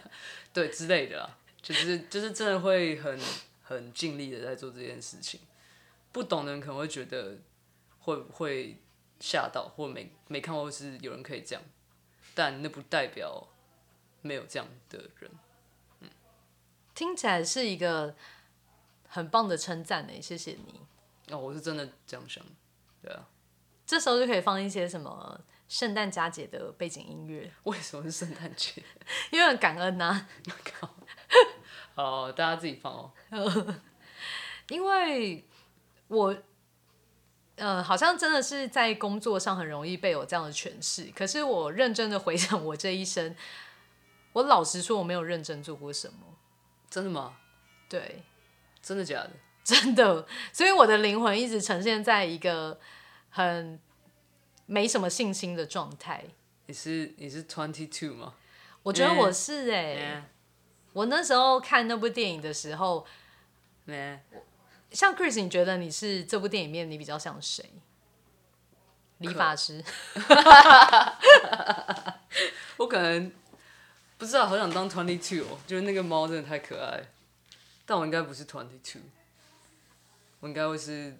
Speaker 2: 对，之类的啦，就是就是真的会很。很尽力的在做这件事情，不懂的人可能会觉得会会吓到，或没没看过是有人可以这样，但那不代表没有这样的人。
Speaker 1: 嗯，听起来是一个很棒的称赞呢，谢谢你。
Speaker 2: 哦，我是真的这样想，对啊。
Speaker 1: 这时候就可以放一些什么圣诞佳节的背景音乐。
Speaker 2: 为什么是圣诞节？
Speaker 1: 因为很感恩呐。
Speaker 2: 哦，大家自己放哦。
Speaker 1: 因为我，呃，好像真的是在工作上很容易被有这样的诠释。可是我认真的回想我这一生，我老实说我没有认真做过什么。
Speaker 2: 真的吗？
Speaker 1: 对，
Speaker 2: 真的假的？
Speaker 1: 真的。所以我的灵魂一直呈现在一个很没什么信心的状态。
Speaker 2: 你是你是 twenty two 吗？
Speaker 1: 我觉得我是哎。我那时候看那部电影的时候，像 Chris，你觉得你是这部电影里面你比较像谁？理发师。
Speaker 2: 我可能不知道，好想当 Twenty Two 哦，就是那个猫真的太可爱。但我应该不是 Twenty Two，我应该会是，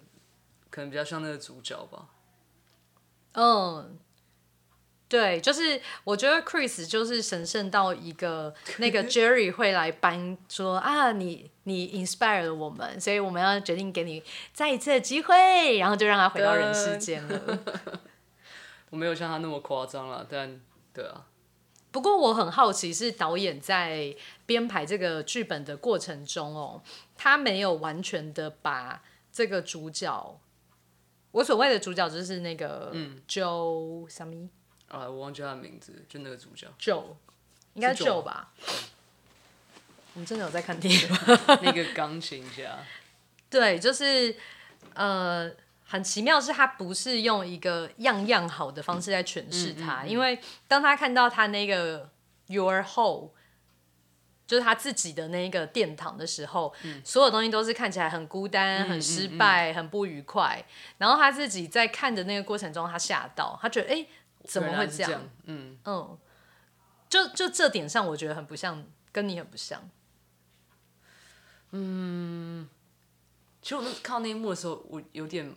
Speaker 2: 可能比较像那个主角吧。
Speaker 1: 嗯，对，就是我觉得 Chris 就是神圣到一个 那个 Jerry 会来颁说啊，你你 inspire 了我们，所以我们要决定给你再一次的机会，然后就让他回到人世间了。
Speaker 2: 我没有像他那么夸张了，但对啊。
Speaker 1: 不过我很好奇，是导演在编排这个剧本的过程中哦，他没有完全的把这个主角，我所谓的主角就是那个 Joe 什么
Speaker 2: 啊，我忘记他的名字，就那个主角
Speaker 1: Joe，应该 Joe 吧？我们真的有在看电影吗？
Speaker 2: 那个钢琴家，
Speaker 1: 对，就是呃。很奇妙是，他不是用一个样样好的方式在诠释他，因为当他看到他那个 your Hole 就是他自己的那个殿堂的时候，所有东西都是看起来很孤单、很失败、很不愉快。然后他自己在看的那个过程中，他吓到，他觉得哎，怎么会这样？嗯嗯，就就这点上，我觉得很不像，跟你很不像。
Speaker 2: 嗯。其实我那看到那一幕的时候，我有点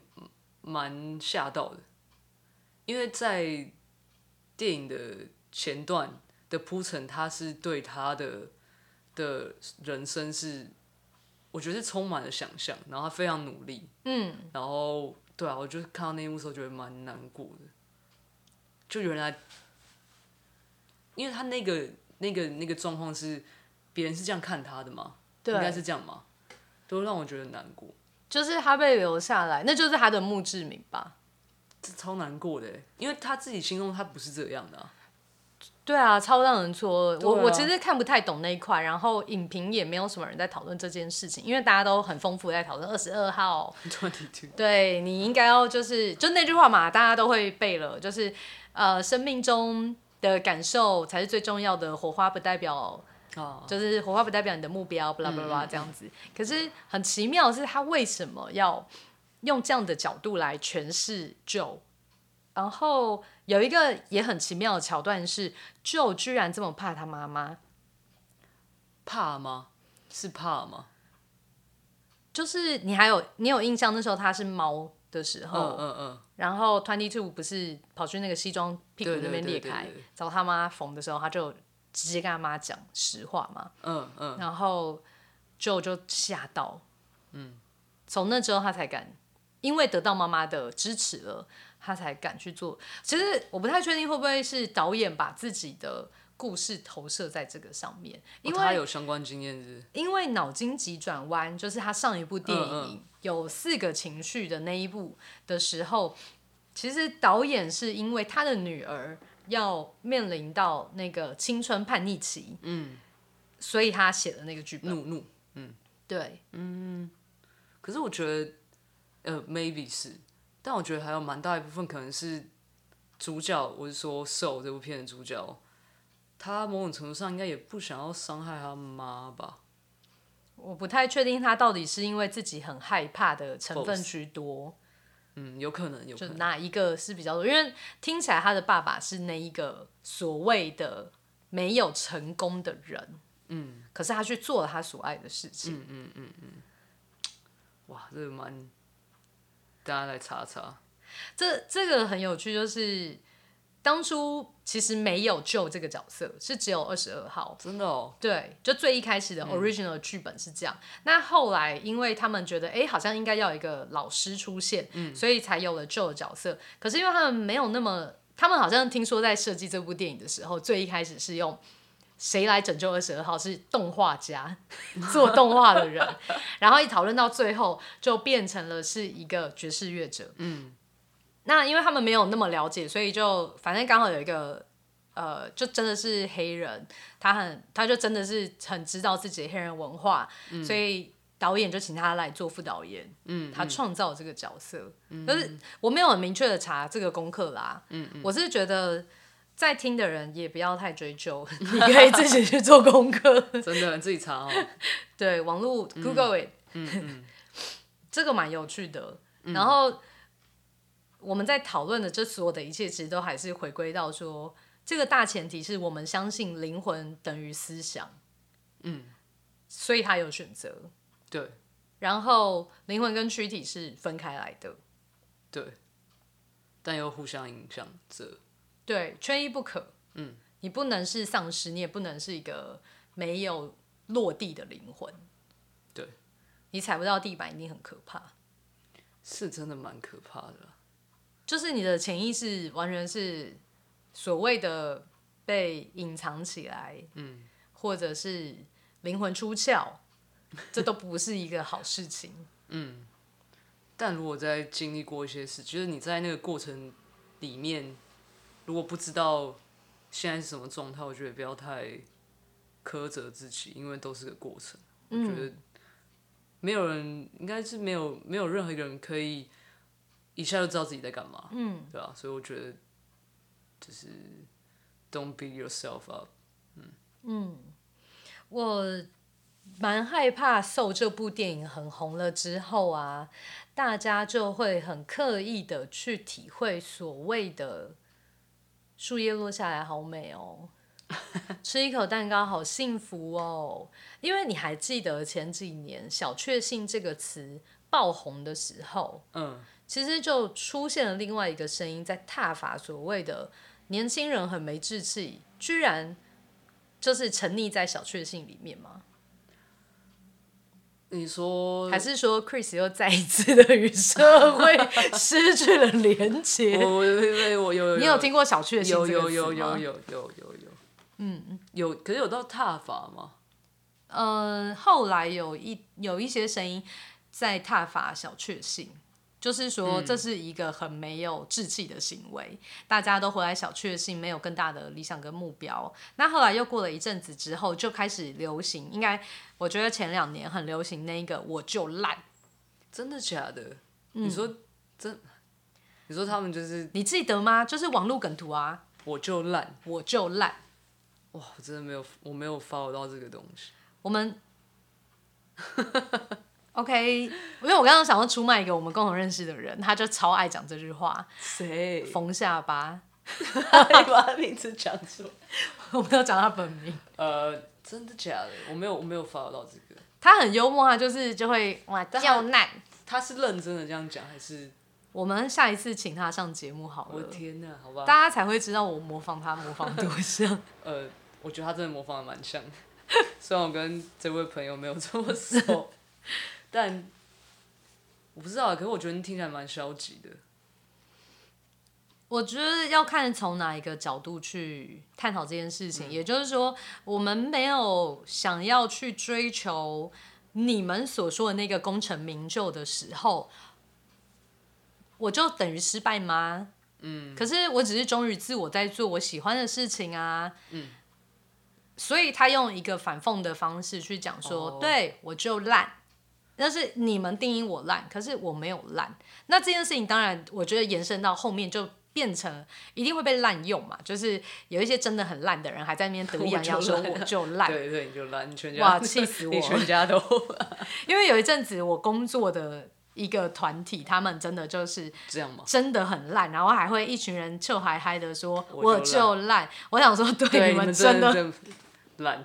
Speaker 2: 蛮吓到的，因为在电影的前段的铺陈，他是对他的的人生是，我觉得是充满了想象，然后他非常努力，嗯，然后对啊，我就看到那一幕的时候，觉得蛮难过的，就原来，因为他那个那个那个状况是别人是这样看他的嘛，应该是这样嘛，都让我觉得难过。
Speaker 1: 就是他被留下来，那就是他的墓志铭吧。
Speaker 2: 这超难过的，因为他自己心中他不是这样的。
Speaker 1: 对啊，超让人错。我我其实看不太懂那一块，然后影评也没有什么人在讨论这件事情，因为大家都很丰富在讨论二十二号。对，你应该要就是就那句话嘛，大家都会背了，就是呃，生命中的感受才是最重要的，火花不代表。就是火花不代表你的目标，巴拉巴拉这样子。可是很奇妙的是，他为什么要用这样的角度来诠释 Joe？然后有一个也很奇妙的桥段是，Joe 居然这么怕他妈妈。
Speaker 2: 怕吗？是怕吗？
Speaker 1: 就是你还有你有印象那时候他是猫的时候，嗯嗯嗯。然后 Twenty Two 不是跑去那个西装屁股那边裂开，找他妈缝的时候，他就。直接跟他妈讲实话嘛，嗯嗯，然后就就吓到，嗯，从那之后他才敢，因为得到妈妈的支持了，他才敢去做。其实我不太确定会不会是导演把自己的故事投射在这个上面，因为
Speaker 2: 他有相关经验是。
Speaker 1: 因为脑筋急转弯就是他上一部电影有四个情绪的那一部的时候，其实导演是因为他的女儿。要面临到那个青春叛逆期，嗯，所以他写的那个剧本，
Speaker 2: 怒怒，嗯，
Speaker 1: 对，
Speaker 2: 嗯，可是我觉得，呃，maybe 是，但我觉得还有蛮大一部分可能是主角，我是说《受》这部片的主角，他某种程度上应该也不想要伤害他妈吧？
Speaker 1: 我不太确定他到底是因为自己很害怕的成分居多。
Speaker 2: 嗯，有可能，有可能
Speaker 1: 哪一个是比较多？因为听起来他的爸爸是那一个所谓的没有成功的人，嗯，可是他去做了他所爱的事情，嗯嗯嗯嗯，
Speaker 2: 哇，这个蛮，大家来查查，
Speaker 1: 这这个很有趣，就是。当初其实没有救这个角色，是只有二十二号。
Speaker 2: 真的哦。
Speaker 1: 对，就最一开始的 original 剧本是这样。那后来因为他们觉得，哎，好像应该要一个老师出现，所以才有了救的角色。可是因为他们没有那么，他们好像听说在设计这部电影的时候，最一开始是用谁来拯救二十二号？是动画家 做动画的人。然后一讨论到最后，就变成了是一个爵士乐者。嗯。那因为他们没有那么了解，所以就反正刚好有一个，呃，就真的是黑人，他很，他就真的是很知道自己的黑人文化，所以导演就请他来做副导演，嗯，他创造这个角色，可是我没有很明确的查这个功课啦，嗯嗯，我是觉得在听的人也不要太追究，你可以自己去做功课，
Speaker 2: 真的你自己查哦，
Speaker 1: 对，网络 Google it，嗯嗯，这个蛮有趣的，然后。我们在讨论的这所有的一切，其实都还是回归到说，这个大前提是我们相信灵魂等于思想，嗯，所以他有选择，
Speaker 2: 对
Speaker 1: 然后灵魂跟躯体是分开来的，
Speaker 2: 对，但又互相影响着。
Speaker 1: 对，缺一不可。嗯，你不能是丧尸，你也不能是一个没有落地的灵魂。
Speaker 2: 对，
Speaker 1: 你踩不到地板一定很可怕。
Speaker 2: 是真的蛮可怕的啦。
Speaker 1: 就是你的潜意识完全是所谓的被隐藏起来，嗯，或者是灵魂出窍，这都不是一个好事情。
Speaker 2: 嗯但如果在经历过一些事，就是你在那个过程里面，如果不知道现在是什么状态，我觉得不要太苛责自己，因为都是个过程。我觉得没有人应该是没有没有任何一个人可以一下就知道自己在干嘛，嗯，对吧、所以我觉得就是 don't beat yourself up 嗯嗯。
Speaker 1: 我蛮害怕《受》这部电影很红了之后啊，大家就会很刻意的去体会所谓的树叶落下来好美哦，吃一口蛋糕好幸福哦。因为你还记得前几年“小确幸”这个词爆红的时候，
Speaker 2: 嗯，
Speaker 1: 其实就出现了另外一个声音，在挞伐所谓的年轻人很没志气，居然就是沉溺在小确幸里面吗？
Speaker 2: 你说
Speaker 1: 还是说 Chris 又再一次的与社会 失去了连接？
Speaker 2: 我我我我有
Speaker 1: 你有听过小确幸
Speaker 2: 有有有有有有有有，嗯，有，可是有到踏法吗？
Speaker 1: 呃，后来有一有一些声音在踏伐小确幸，就是说这是一个很没有志气的行为，大家都回来小确幸，没有更大的理想跟目标。那后来又过了一阵子之后，就开始流行，应该我觉得前两年很流行那个我就烂，
Speaker 2: 真的假的？你说真？你说他们就是
Speaker 1: 你记得吗？就是网络梗图啊，
Speaker 2: 我就烂
Speaker 1: 我就烂。
Speaker 2: 哇！我真的没有，我没有 follow 到这个东西。
Speaker 1: 我们 OK，因为我刚刚想要出卖一个我们共同认识的人，他就超爱讲这句话，
Speaker 2: 谁？
Speaker 1: 冯下巴。
Speaker 2: 你把他名字讲出来。
Speaker 1: 我没有讲他本名，
Speaker 2: 呃，真的假的？我没有，我没有 follow 到这个。
Speaker 1: 他很幽默，他就是就会哇叫难。
Speaker 2: 他是认真的这样讲，还是？
Speaker 1: 我们下一次请他上节目好了
Speaker 2: 我
Speaker 1: 了，
Speaker 2: 天哪，好吧。
Speaker 1: 大家才会知道我模仿他模仿多像。
Speaker 2: 呃，我觉得他真的模仿的蛮像的，虽然我跟这位朋友没有这么熟，但我不知道，可是我觉得你听起来蛮消极的。
Speaker 1: 我觉得要看从哪一个角度去探讨这件事情，也就是说，我们没有想要去追求你们所说的那个功成名就的时候，我就等于失败吗？嗯，可是我只是忠于自我，在做我喜欢的事情啊。嗯，所以他用一个反讽的方式去讲说，
Speaker 2: 哦
Speaker 1: 对我就烂。但是你们定义我烂，可是我没有烂。那这件事情当然，我觉得延伸到后面就变成一定会被滥用嘛，就是有一些真的很烂的人还在那边得意洋洋说我就烂
Speaker 2: 对对，你就烂，你全家
Speaker 1: 哇气死我
Speaker 2: 你全家都
Speaker 1: 因为有一阵子我工作的一个团体，他们真的就是
Speaker 2: 这样吗？
Speaker 1: 真的很烂，然后还会一群人臭嗨嗨的说
Speaker 2: 我
Speaker 1: 我
Speaker 2: 就
Speaker 1: 就烂。我想说，对
Speaker 2: 对，
Speaker 1: 你们
Speaker 2: 们
Speaker 1: 真的
Speaker 2: 的烂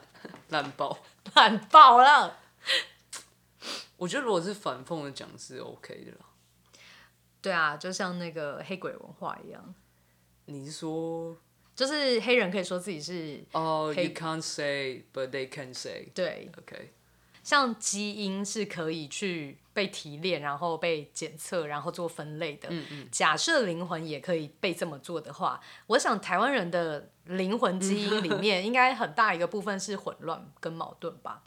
Speaker 2: 烂爆。
Speaker 1: 烂爆了。
Speaker 2: 我觉得如果是反讽的讲是 OK 的啦。
Speaker 1: 对啊，就像那个黑鬼文化一样，
Speaker 2: 你是说
Speaker 1: 就是黑人可以说自己是
Speaker 2: 哦、
Speaker 1: 黑
Speaker 2: y o u can't say but they can say。
Speaker 1: 对
Speaker 2: OK，
Speaker 1: 像基因是可以去被提炼，然后被检测，然后做分类的。假设灵魂也可以被这么做的话，我想台湾人的灵魂基因里 面，应该很大一个部分是混乱跟矛盾吧。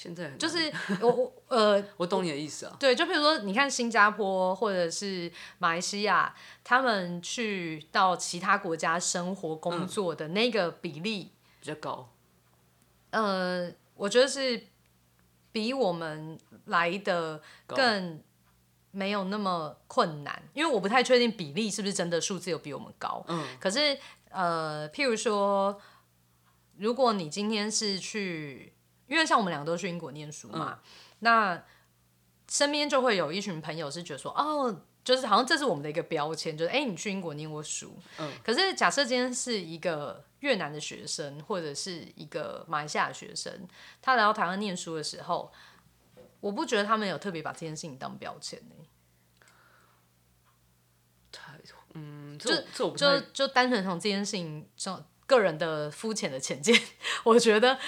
Speaker 2: 现在很
Speaker 1: 就是我我呃，
Speaker 2: 我懂你的意思啊。
Speaker 1: 对，就比如说你看新加坡或者是马来西亚，他们去到其他国家生活工作的那个比例，
Speaker 2: 比较高，
Speaker 1: 呃，我觉得是比我们来的更没有那么困难，因为我不太确定比例是不是真的数字有比我们高。
Speaker 2: 嗯，
Speaker 1: 可是呃，譬如说，如果你今天是去，因为像我们两个都去英国念书嘛，那身边就会有一群朋友是觉得说，哦。就是好像这是我们的一个标签，就是哎、你去英国念过书，
Speaker 2: 嗯
Speaker 1: 可是假设今天是一个越南的学生，或者是一个马来西亚学生，他来到台湾念书的时候，我不觉得他们有特别把这件事情当标签呢、
Speaker 2: 嗯，这我这我不太
Speaker 1: 就就单纯从这件事情上个人的肤浅的浅见，我觉得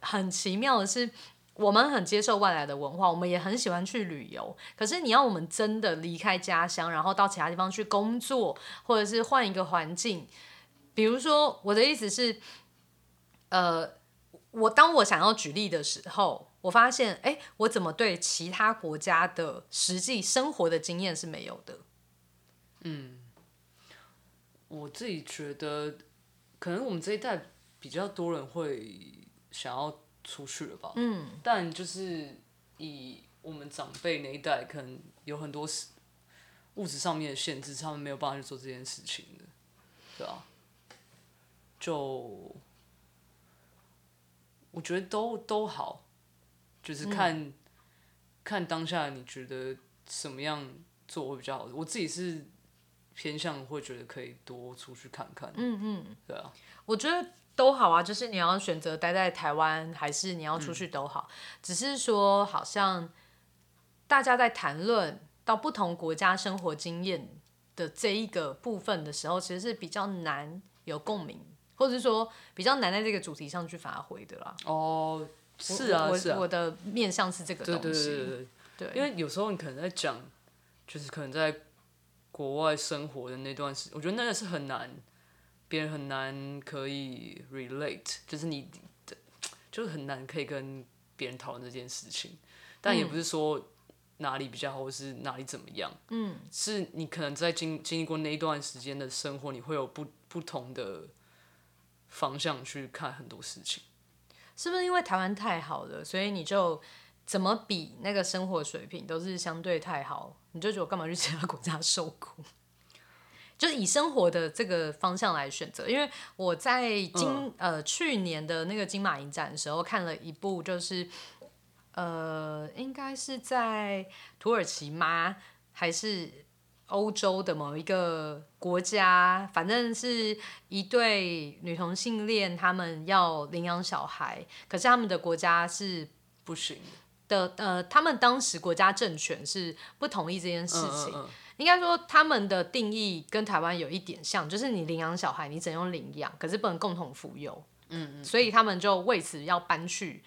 Speaker 1: 很奇妙的是，我们很接受外来的文化，我们也很喜欢去旅游。可是你要我们真的离开家乡，然后到其他地方去工作，或者是换一个环境，比如说我的意思是，呃，我当我想要举例的时候，我发现，哎、我怎么对其他国家的实际生活的经验是没有的。
Speaker 2: 嗯我自己觉得，可能我们这一代比较多人会想要出去了吧。嗯。但就是以我们长辈那一代，可能有很多是物质上面的限制，他们没有办法去做这件事情的，对啊。就我觉得都都好，就是看、看当下你觉得什么样做会比较好。我自己是偏向会觉得可以多出去看看。嗯嗯，对啊。
Speaker 1: 我觉得都好啊，就是你要选择待在台湾，还是你要出去都好。只是说，好像大家在谈论到不同国家生活经验的这一个部分的时候，其实是比较难有共鸣，或者是说比较难在这个主题上去发挥的啦。
Speaker 2: 哦，是啊，
Speaker 1: 我
Speaker 2: 是啊
Speaker 1: 我，的面向是这个
Speaker 2: 对对
Speaker 1: 东西。
Speaker 2: 对对对。
Speaker 1: 对
Speaker 2: 因为有时候你可能在讲，就是可能在国外生活的那段时，我觉得那个是很难，别人很难可以 relate，就是你的，就是很难可以跟别人讨论这件事情。但也不是说哪里比较好，或是哪里怎么样，嗯，是你可能在经经历过那一段时间的生活，你会有不不同的方向去看很多事情。
Speaker 1: 是不是因为台湾太好了，所以你就怎么比那个生活水平都是相对太好，你就觉得我干嘛去 其他国家受苦？就是以生活的这个方向来选择，因为我在今、呃去年的那个金马影展的时候看了一部，就是呃应该是在土耳其吗？还是欧洲的某一个国家，反正是一对女同性恋，他们要领养小孩，可是他们的国家是
Speaker 2: 不行，
Speaker 1: 的呃，他们当时国家政权是不同意这件事情。
Speaker 2: 嗯嗯嗯
Speaker 1: 应该说，他们的定义跟台湾有一点像，就是你领养小孩，你只能用领养，可是不能共同抚幼。嗯所以他们就为此要搬去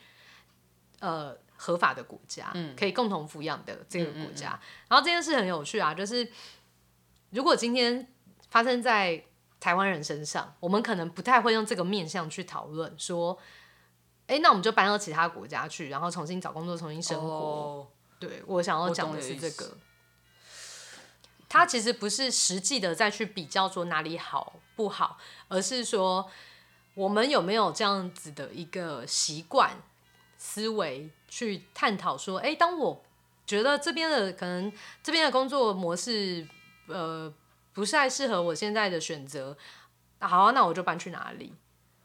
Speaker 1: 呃合法的国家，可以共同抚养的这个国家。然后这件事很有趣啊，就是如果今天发生在台湾人身上，我们可能不太会用这个面向去讨论，说，哎、那我们就搬到其他国家去，然后重新找工作，重新生活。
Speaker 2: 哦
Speaker 1: 对我想要讲的是这个。他其实不是实际的再去比较说哪里好不好，而是说我们有没有这样子的一个习惯思维去探讨说，哎、当我觉得这边的可能这边的工作模式呃不是太适合我现在的选择，好啊、那我就搬去哪里？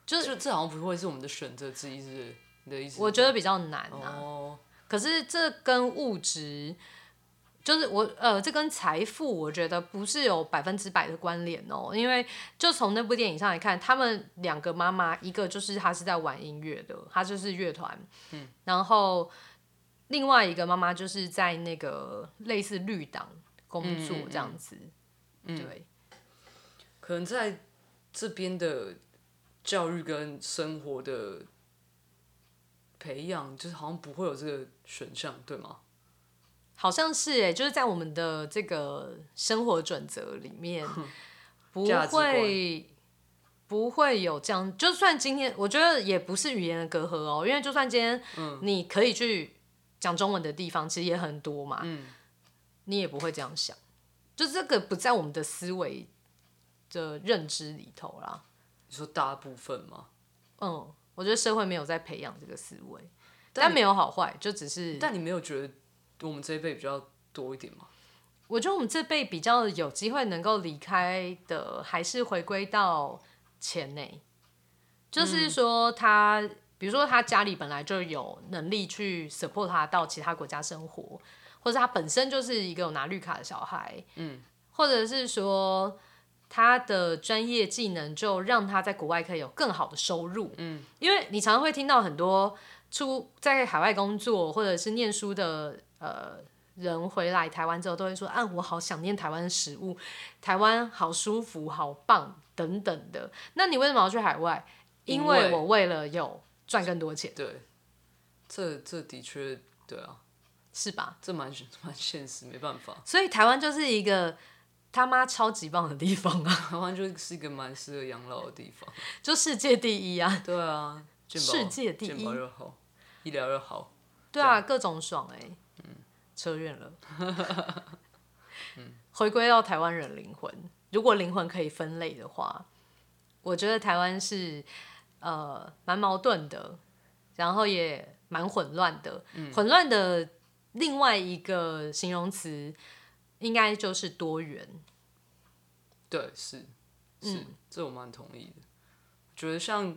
Speaker 2: 就是这好像不会是我们的选择之一，是？你的意思？
Speaker 1: 我觉得比较难啊。
Speaker 2: 哦，
Speaker 1: 可是这跟物质，就是我呃，这跟财富，我觉得不是有百分之百的关联哦。因为就从那部电影上来看，他们两个妈妈，一个就是她是在玩音乐的，她就是乐团，嗯，然后另外一个妈妈就是在那个类似绿党工作这样子，对，
Speaker 2: 可能在这边的教育跟生活的培养，就是好像不会有这个选项，对吗？
Speaker 1: 好像是哎，就是在我们的这个生活准则里面，不会不会有这样。就算今天，我觉得也不是语言的隔阂哦，因为就算今天你可以去讲中文的地方，其实也很多嘛，你也不会这样想。就这个不在我们的思维的认知里头啦。
Speaker 2: 你说大部分吗？
Speaker 1: 嗯，我觉得社会没有在培养这个思维，但没有好坏，就只是
Speaker 2: 但你没有觉得我们这一辈比较多一点吗？
Speaker 1: 我觉得我们这辈比较有机会能够离开的，还是回归到钱内。就是说他，比如说他家里本来就有能力去 support 他到其他国家生活，或者他本身就是一个有拿绿卡的小孩，嗯，或者是说他的专业技能就让他在国外可以有更好的收入，嗯，因为你常常会听到很多出在海外工作或者是念书的呃人回来台湾之后都会说啊，我好想念台湾的食物，台湾好舒服，好棒等等的。那你为什么要去海外？因为我为了有赚更多钱，
Speaker 2: 对，这这的确对啊，
Speaker 1: 是吧？
Speaker 2: 这蛮蛮现实，没办法。
Speaker 1: 所以台湾就是一个他妈超级棒的地方啊！
Speaker 2: 台湾就是一个蛮适合养老的地方，
Speaker 1: 就世界第一啊！
Speaker 2: 对啊，
Speaker 1: 世界第一，
Speaker 2: 健保又好，医疗又好，
Speaker 1: 对啊，各种爽哎。嗯，扯远了。嗯，回归到台湾人灵魂，如果灵魂可以分类的话，我觉得台湾是。呃，蛮矛盾的，然后也蛮混乱的。混乱的另外一个形容词，应该就是多元。
Speaker 2: 对，是是，这我蛮同意的。觉得像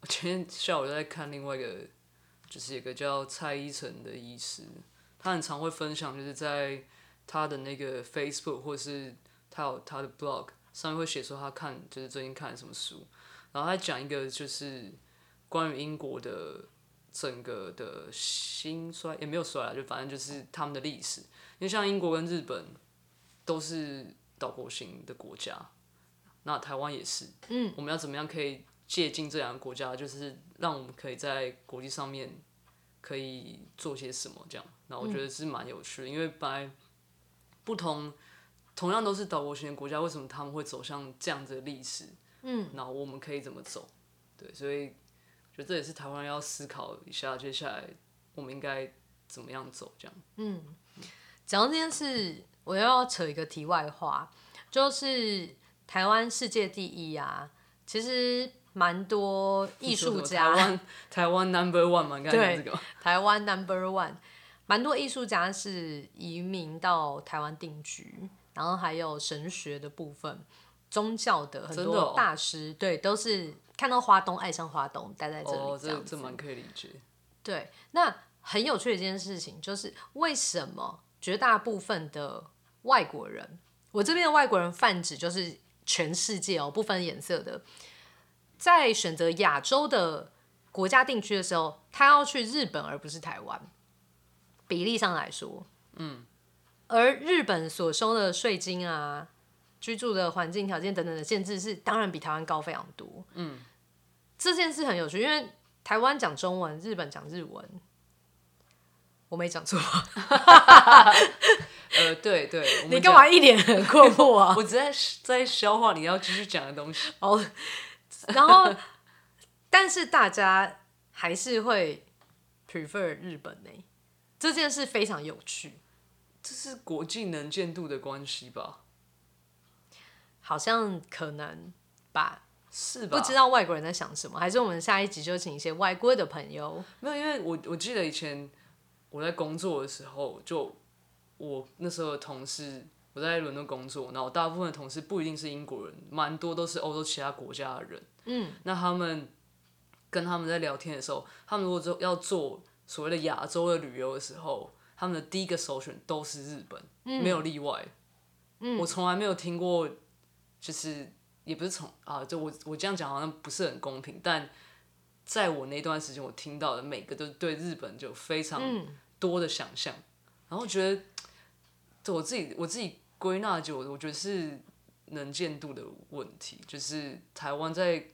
Speaker 2: 我今天下午在看另外一个，就是一个叫蔡依晨的医师，他很常会分享，就是在他的那个 Facebook 或是他有他的 blog 上面会写说他看，就是最近看什么书。然后他讲一个就是关于英国的整个的兴衰也没有衰啊，就反正就是他们的历史。因为像英国跟日本都是岛国型的国家，那台湾也是。嗯，我们要怎么样可以借鉴这两个国家，就是让我们可以在国际上面可以做些什么？这样，那我觉得是蛮有趣的。因为本来不同同样都是岛国型的国家，为什么他们会走向这样子的历史？嗯，那我们可以怎么走？对，所以觉得这也是台湾要思考一下，接下来我们应该怎么样走？这样。
Speaker 1: 嗯，讲到这件事，我又要扯一个题外话，就是台湾世界第一啊，其实蛮多 艺术家，
Speaker 2: 台湾台湾 number one 嘛，刚才这个
Speaker 1: 台湾 number one，蛮多艺术家是移民到台湾定居，然后还有神学的部分。宗教的很多大师，对，都是看到花东爱上花东，待在这里这样
Speaker 2: 子。这蛮可以理解。
Speaker 1: 对，那很有趣的一件事情就是，为什么绝大部分的外国人，我这边的外国人泛指就是全世界哦，不分颜色的，在选择亚洲的国家定居的时候，他要去日本而不是台湾，比例上来说，嗯，而日本所收的税金啊。居住的环境条件等等的限制是当然比台湾高非常多。嗯，这件事很有趣，因为台湾讲中文，日本讲日文，我没讲错。
Speaker 2: 呃，对对，
Speaker 1: 你干嘛一脸很困惑啊？
Speaker 2: 我只在在消化你要继续讲的东西。
Speaker 1: 哦，然后，但是大家还是会 prefer 日本呢？这件事非常有趣。
Speaker 2: 这是国际能见度的关系吧？
Speaker 1: 好像可能吧，
Speaker 2: 是
Speaker 1: 吧？不知道外国人在想什么，还是我们下一集就请一些外国的朋友？
Speaker 2: 没有，因为我我记得以前我在工作的时候，就我那时候的同事，我在伦敦工作，然后大部分的同事不一定是英国人，蛮多都是欧洲其他国家的人。嗯，那他们跟他们在聊天的时候，他们如果要做所谓的亚洲的旅游的时候，他们的第一个首选都是日本，没有例外。嗯，我从来没有听过。就是也不是从啊，就我我这样讲好像不是很公平，但在我那段时间，我听到的每个都对日本就非常多的想象，然后觉得，就我自己我自己归纳就我觉得是能见度的问题，就是台湾在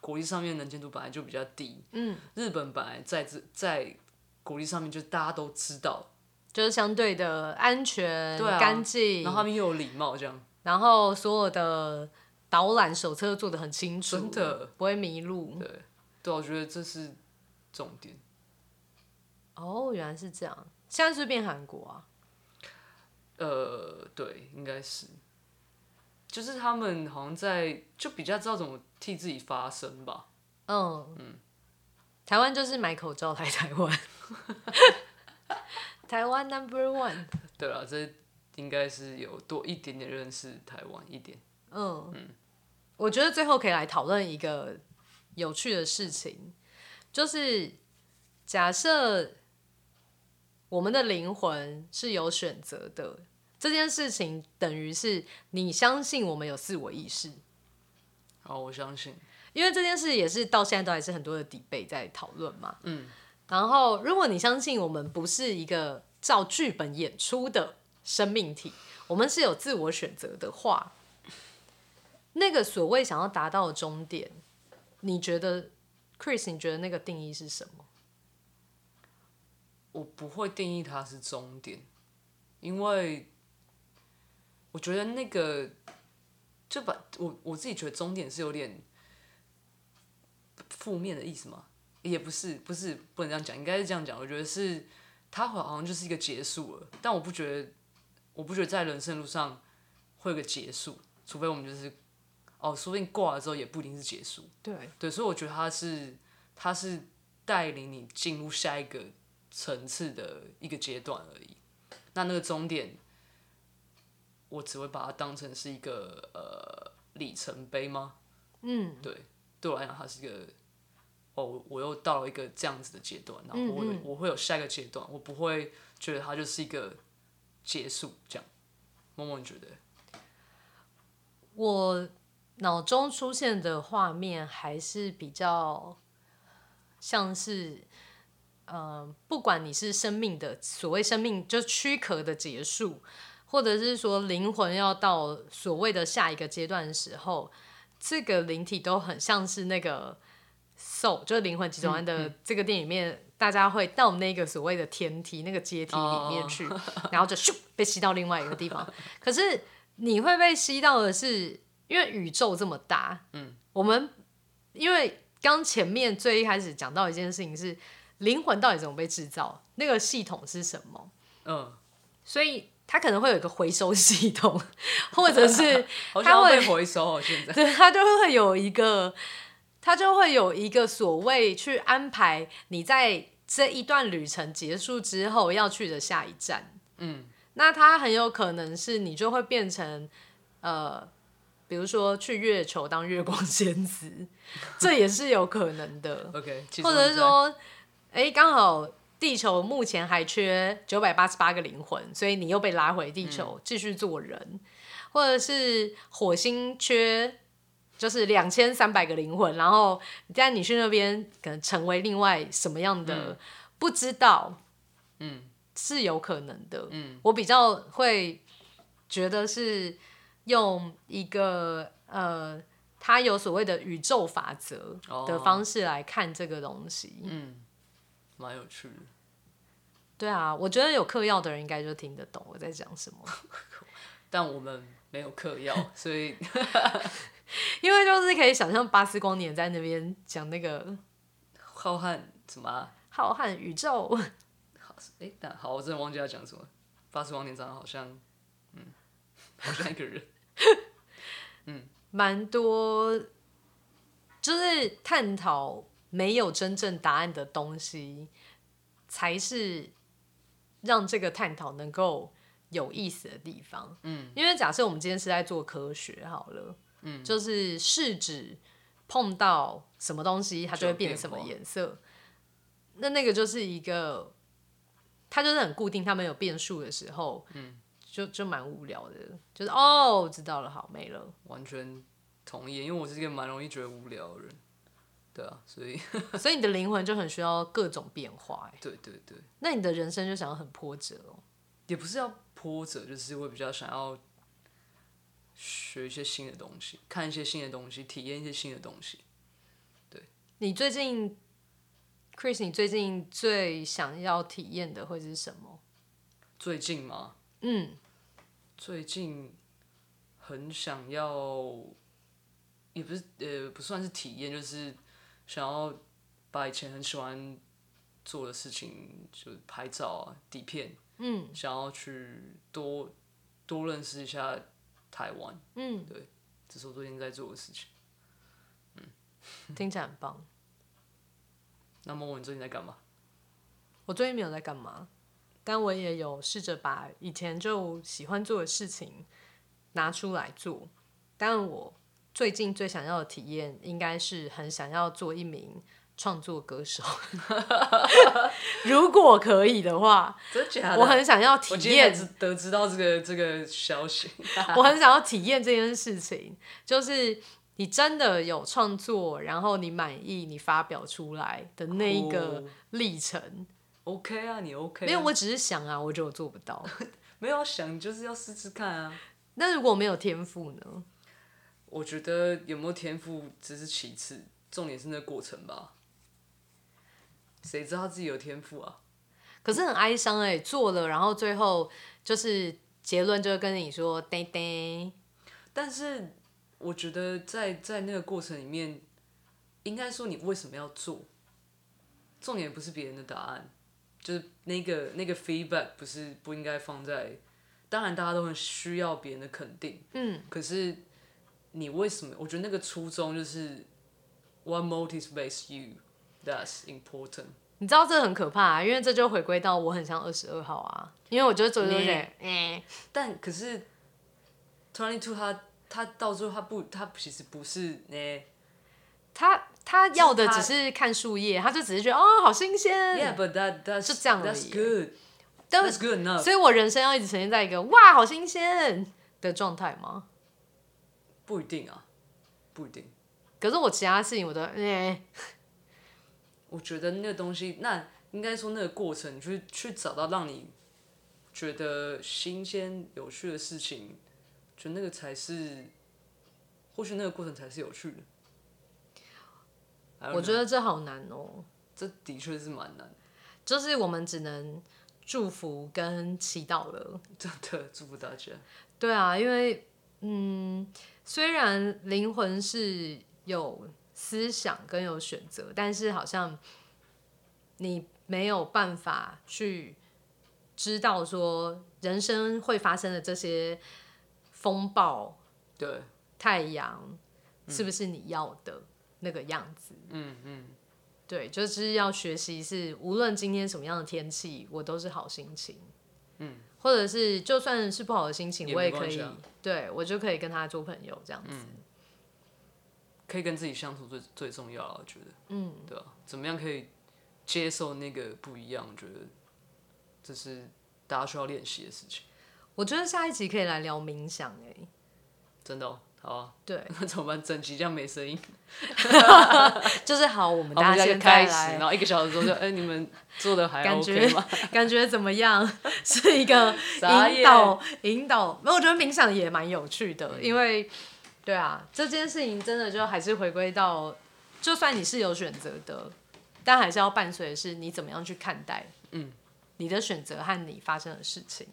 Speaker 2: 国际上面能见度本来就比较低，嗯，日本本来在这在国际上面就大家都知道，
Speaker 1: 就是相对的安全、干净，
Speaker 2: 然后他们又有礼貌这样。
Speaker 1: 然后所有的导览手册做的很清楚，
Speaker 2: 真的
Speaker 1: 不会迷路。
Speaker 2: 对，对，我觉得这是重点。
Speaker 1: 哦，原来是这样。现在是变韩国啊？
Speaker 2: 呃，对，应该是。就是他们好像在就比较知道怎么替自己发声吧。
Speaker 1: 嗯嗯。台湾就是买口罩来台湾。台湾 Number One。
Speaker 2: 对啊，这。应该是有多一点点认识台湾一点。
Speaker 1: 嗯嗯，我觉得最后可以来讨论一个有趣的事情，就是假设我们的灵魂是有选择的。这件事情等于是你相信我们有自我意识。
Speaker 2: 好，我相信。
Speaker 1: 因为这件事也是到现在都还是很多的底背在讨论嘛。嗯。然后，如果你相信我们不是一个照剧本演出的生命体，我们是有自我选择的话，那个所谓想要达到的终点，你觉得，Chris，你觉得那个定义是什么？
Speaker 2: 我不会定义它是终点，因为我觉得那个就把我我自己觉得终点是有点负面的意思嘛，也不是，不是不能这样讲，应该是这样讲。我觉得是它好像就是一个结束了，但我不觉得，我不觉得在人生路上会有个结束，除非我们就是哦，说不定挂了之后也不一定是结束。
Speaker 1: 对
Speaker 2: 对，所以我觉得它是它是带领你进入下一个。层次的一个阶段而已，那那个终点，我只会把它当成是一个呃里程碑吗？嗯，对，对我来讲，它是一个哦，我又到了一个这样子的阶段，然后我我会有下一个阶段，我不会觉得它就是一个结束这样。默默你觉得？
Speaker 1: 我脑中出现的画面还是比较像是。嗯，不管你是生命的所谓生命就躯壳的结束，或者是说灵魂要到所谓的下一个阶段的时候，这个灵体都很像是那个 soul，就是灵魂集中安的这个电影里面，大家会到那个所谓的天梯那个阶梯里面去，然后就咻被吸到另外一个地方。可是你会被吸到的是，因为宇宙这么大，嗯，我们因为刚前面最一开始讲到一件事情是。灵魂到底怎么被制造？那个系统是什么？嗯，所以它可能会有一个回收系统，或者是
Speaker 2: 它会回收。现在
Speaker 1: 对，它就会有一个，它就会有一个所谓去安排你在这一段旅程结束之后要去的下一站。嗯，那它很有可能是你就会变成呃，比如说去月球当月光仙子，这也是有可能的。
Speaker 2: OK，
Speaker 1: 或者是说。哎，刚好地球目前还缺九百八十八个灵魂，所以你又被拉回地球继续做人，或者是火星缺就是两千三百个灵魂，然后在你去那边可能成为另外什么样的不知道，嗯，是有可能的。嗯，我比较会觉得是用一个呃，它有所谓的宇宙法则的方式来看这个东西。嗯。
Speaker 2: 蛮有趣的，
Speaker 1: 对啊，我觉得有嗑药的人应该就听得懂我在讲什么。
Speaker 2: 但我们没有嗑药，所以
Speaker 1: 因为就是可以想象巴斯光年在那边讲那个
Speaker 2: 浩瀚什么
Speaker 1: 浩瀚宇宙。
Speaker 2: 好，哎，但好，我真的忘记要讲什么。巴斯光年长得好像，嗯，好像一个人。
Speaker 1: 嗯，蛮多，就是探讨。没有真正答案的东西，才是让这个探讨能够有意思的地方。嗯，因为假设我们今天是在做科学好了，嗯，就是试纸碰到什么东西，它就会变什么颜色。那那个就是一个，它就是很固定，它没有变数的时候，嗯，就就蛮无聊的。就是哦，知道了，好，没了。
Speaker 2: 完全同意，因为我是一个蛮容易觉得无聊的人。对啊，所以
Speaker 1: 所以你的灵魂就很需要各种变化，哎，
Speaker 2: 对对对。
Speaker 1: 那你的人生就想要很波折哦？
Speaker 2: 也不是要波折，就是会比较想要学一些新的东西，看一些新的东西，体验一些新的东西。对。
Speaker 1: 你最近，Chris，你最近最想要体验的会是什么？
Speaker 2: 最近吗？嗯。最近很想要，也不是呃，不算是体验，就是。想要把以前很喜欢做的事情，就是拍照啊、底片，嗯，想要去多多认识一下台湾，嗯，对，这是我最近在做的事情，
Speaker 1: 嗯，听起来很棒。
Speaker 2: 那么你最近在干嘛？
Speaker 1: 我最近没有在干嘛，但我也有试着把以前就喜欢做的事情拿出来做，但我。最近最想要的体验，应该是很想要做一名创作歌手，如果可以的话，
Speaker 2: 真假的？
Speaker 1: 我很想要体验
Speaker 2: 得知到这个这个消息。
Speaker 1: 我很想要体验这件事情，就是你真的有创作，然后你满意，你发表出来的那一个
Speaker 2: 哦
Speaker 1: 历程。
Speaker 2: OK 啊，你 OK？啊
Speaker 1: 没有，我只是想啊，我觉得我做不到。
Speaker 2: 没有想，就是要试试看啊。
Speaker 1: 那如果没有天赋呢？
Speaker 2: 我觉得有没有天赋只是其次，重点是那个过程吧。谁知道自己有天赋啊？
Speaker 1: 可是很哀伤哎、做了，然后最后就是结论就会跟你说，呆呆。
Speaker 2: 但是我觉得在在那个过程里面，应该说你为什么要做，重点不是别人的答案，就是那个那个 feedback 不是不应该放在，当然大家都很需要别人的肯定，
Speaker 1: 嗯，
Speaker 2: 可是你为什么？我觉得那个初衷就是 what motivates you that's important。
Speaker 1: 你知道这很可怕、啊，因为这就回归到我很像二十二号啊，因为我觉得做做
Speaker 2: 你
Speaker 1: 觉得，嗯，
Speaker 2: 但可是 twenty two 他他到最后他不他其实不是呢、
Speaker 1: 他他要的只是看树叶，他就只是觉得哦，好新鲜。
Speaker 2: Yeah, but that that's
Speaker 1: 就这样而
Speaker 2: That's
Speaker 1: 已
Speaker 2: good.
Speaker 1: 但
Speaker 2: That's good enough.
Speaker 1: 所以我人生要一直呈现在一个哇，好新鲜的状态吗？
Speaker 2: 不一定啊，不一定。
Speaker 1: 可是我其他事情我都，哎、
Speaker 2: 我觉得那个东西，那应该说那个过程，你去去找到让你觉得新鲜有趣的事情，觉得那个才是，或许那个过程才是有趣的。
Speaker 1: 我觉得这好难哦、
Speaker 2: 这的确是蛮难，
Speaker 1: 就是我们只能祝福跟祈祷了。
Speaker 2: 真的祝福大家。
Speaker 1: 对啊，因为嗯，虽然灵魂是有思想跟有选择，但是好像你没有办法去知道说人生会发生的这些风暴、
Speaker 2: 对，
Speaker 1: 太阳是不是你要的那个样子。
Speaker 2: 嗯嗯，
Speaker 1: 对，就是要学习是无论今天什么样的天气，我都是好心情。嗯，或者是就算是不好的心情，
Speaker 2: 也
Speaker 1: 我也可以
Speaker 2: 没关系啊，
Speaker 1: 对我就可以跟他做朋友这样子。
Speaker 2: 可以跟自己相处最最重要了，我觉得。嗯，对啊、怎么样可以接受那个不一样？我觉得这是大家需要练习的事情。
Speaker 1: 我觉得下一集可以来聊冥想、哎，
Speaker 2: 真的、哦，好啊。
Speaker 1: 对，
Speaker 2: 那 怎么办？整集这样没声音，
Speaker 1: 就是好，我们大家
Speaker 2: 先开始，然后一个小时之后就，哎、你们做的还
Speaker 1: 感
Speaker 2: OK
Speaker 1: 觉
Speaker 2: 吗？
Speaker 1: 感觉怎么样？是一个引导引导。那我觉得冥想也蛮有趣的，
Speaker 2: 嗯
Speaker 1: 因为对啊，这件事情真的就还是回归到，就算你是有选择的，但还是要伴随的是你怎么样去看待，
Speaker 2: 嗯，
Speaker 1: 你的选择和你发生的事情，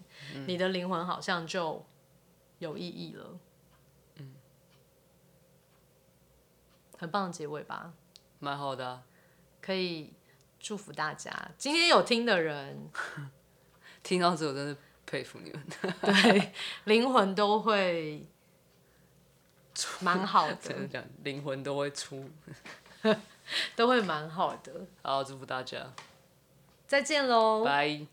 Speaker 1: 你的灵魂好像就有意义了。很棒的结尾吧。
Speaker 2: 蛮好的、啊，
Speaker 1: 可以祝福大家。今天有听的人，
Speaker 2: 听到这我真的佩服你们。
Speaker 1: 对灵魂都会蛮好的，
Speaker 2: 真的讲，灵魂都会出。
Speaker 1: 都会蛮好的。
Speaker 2: 好，祝福大家，
Speaker 1: 再见喽。
Speaker 2: 拜。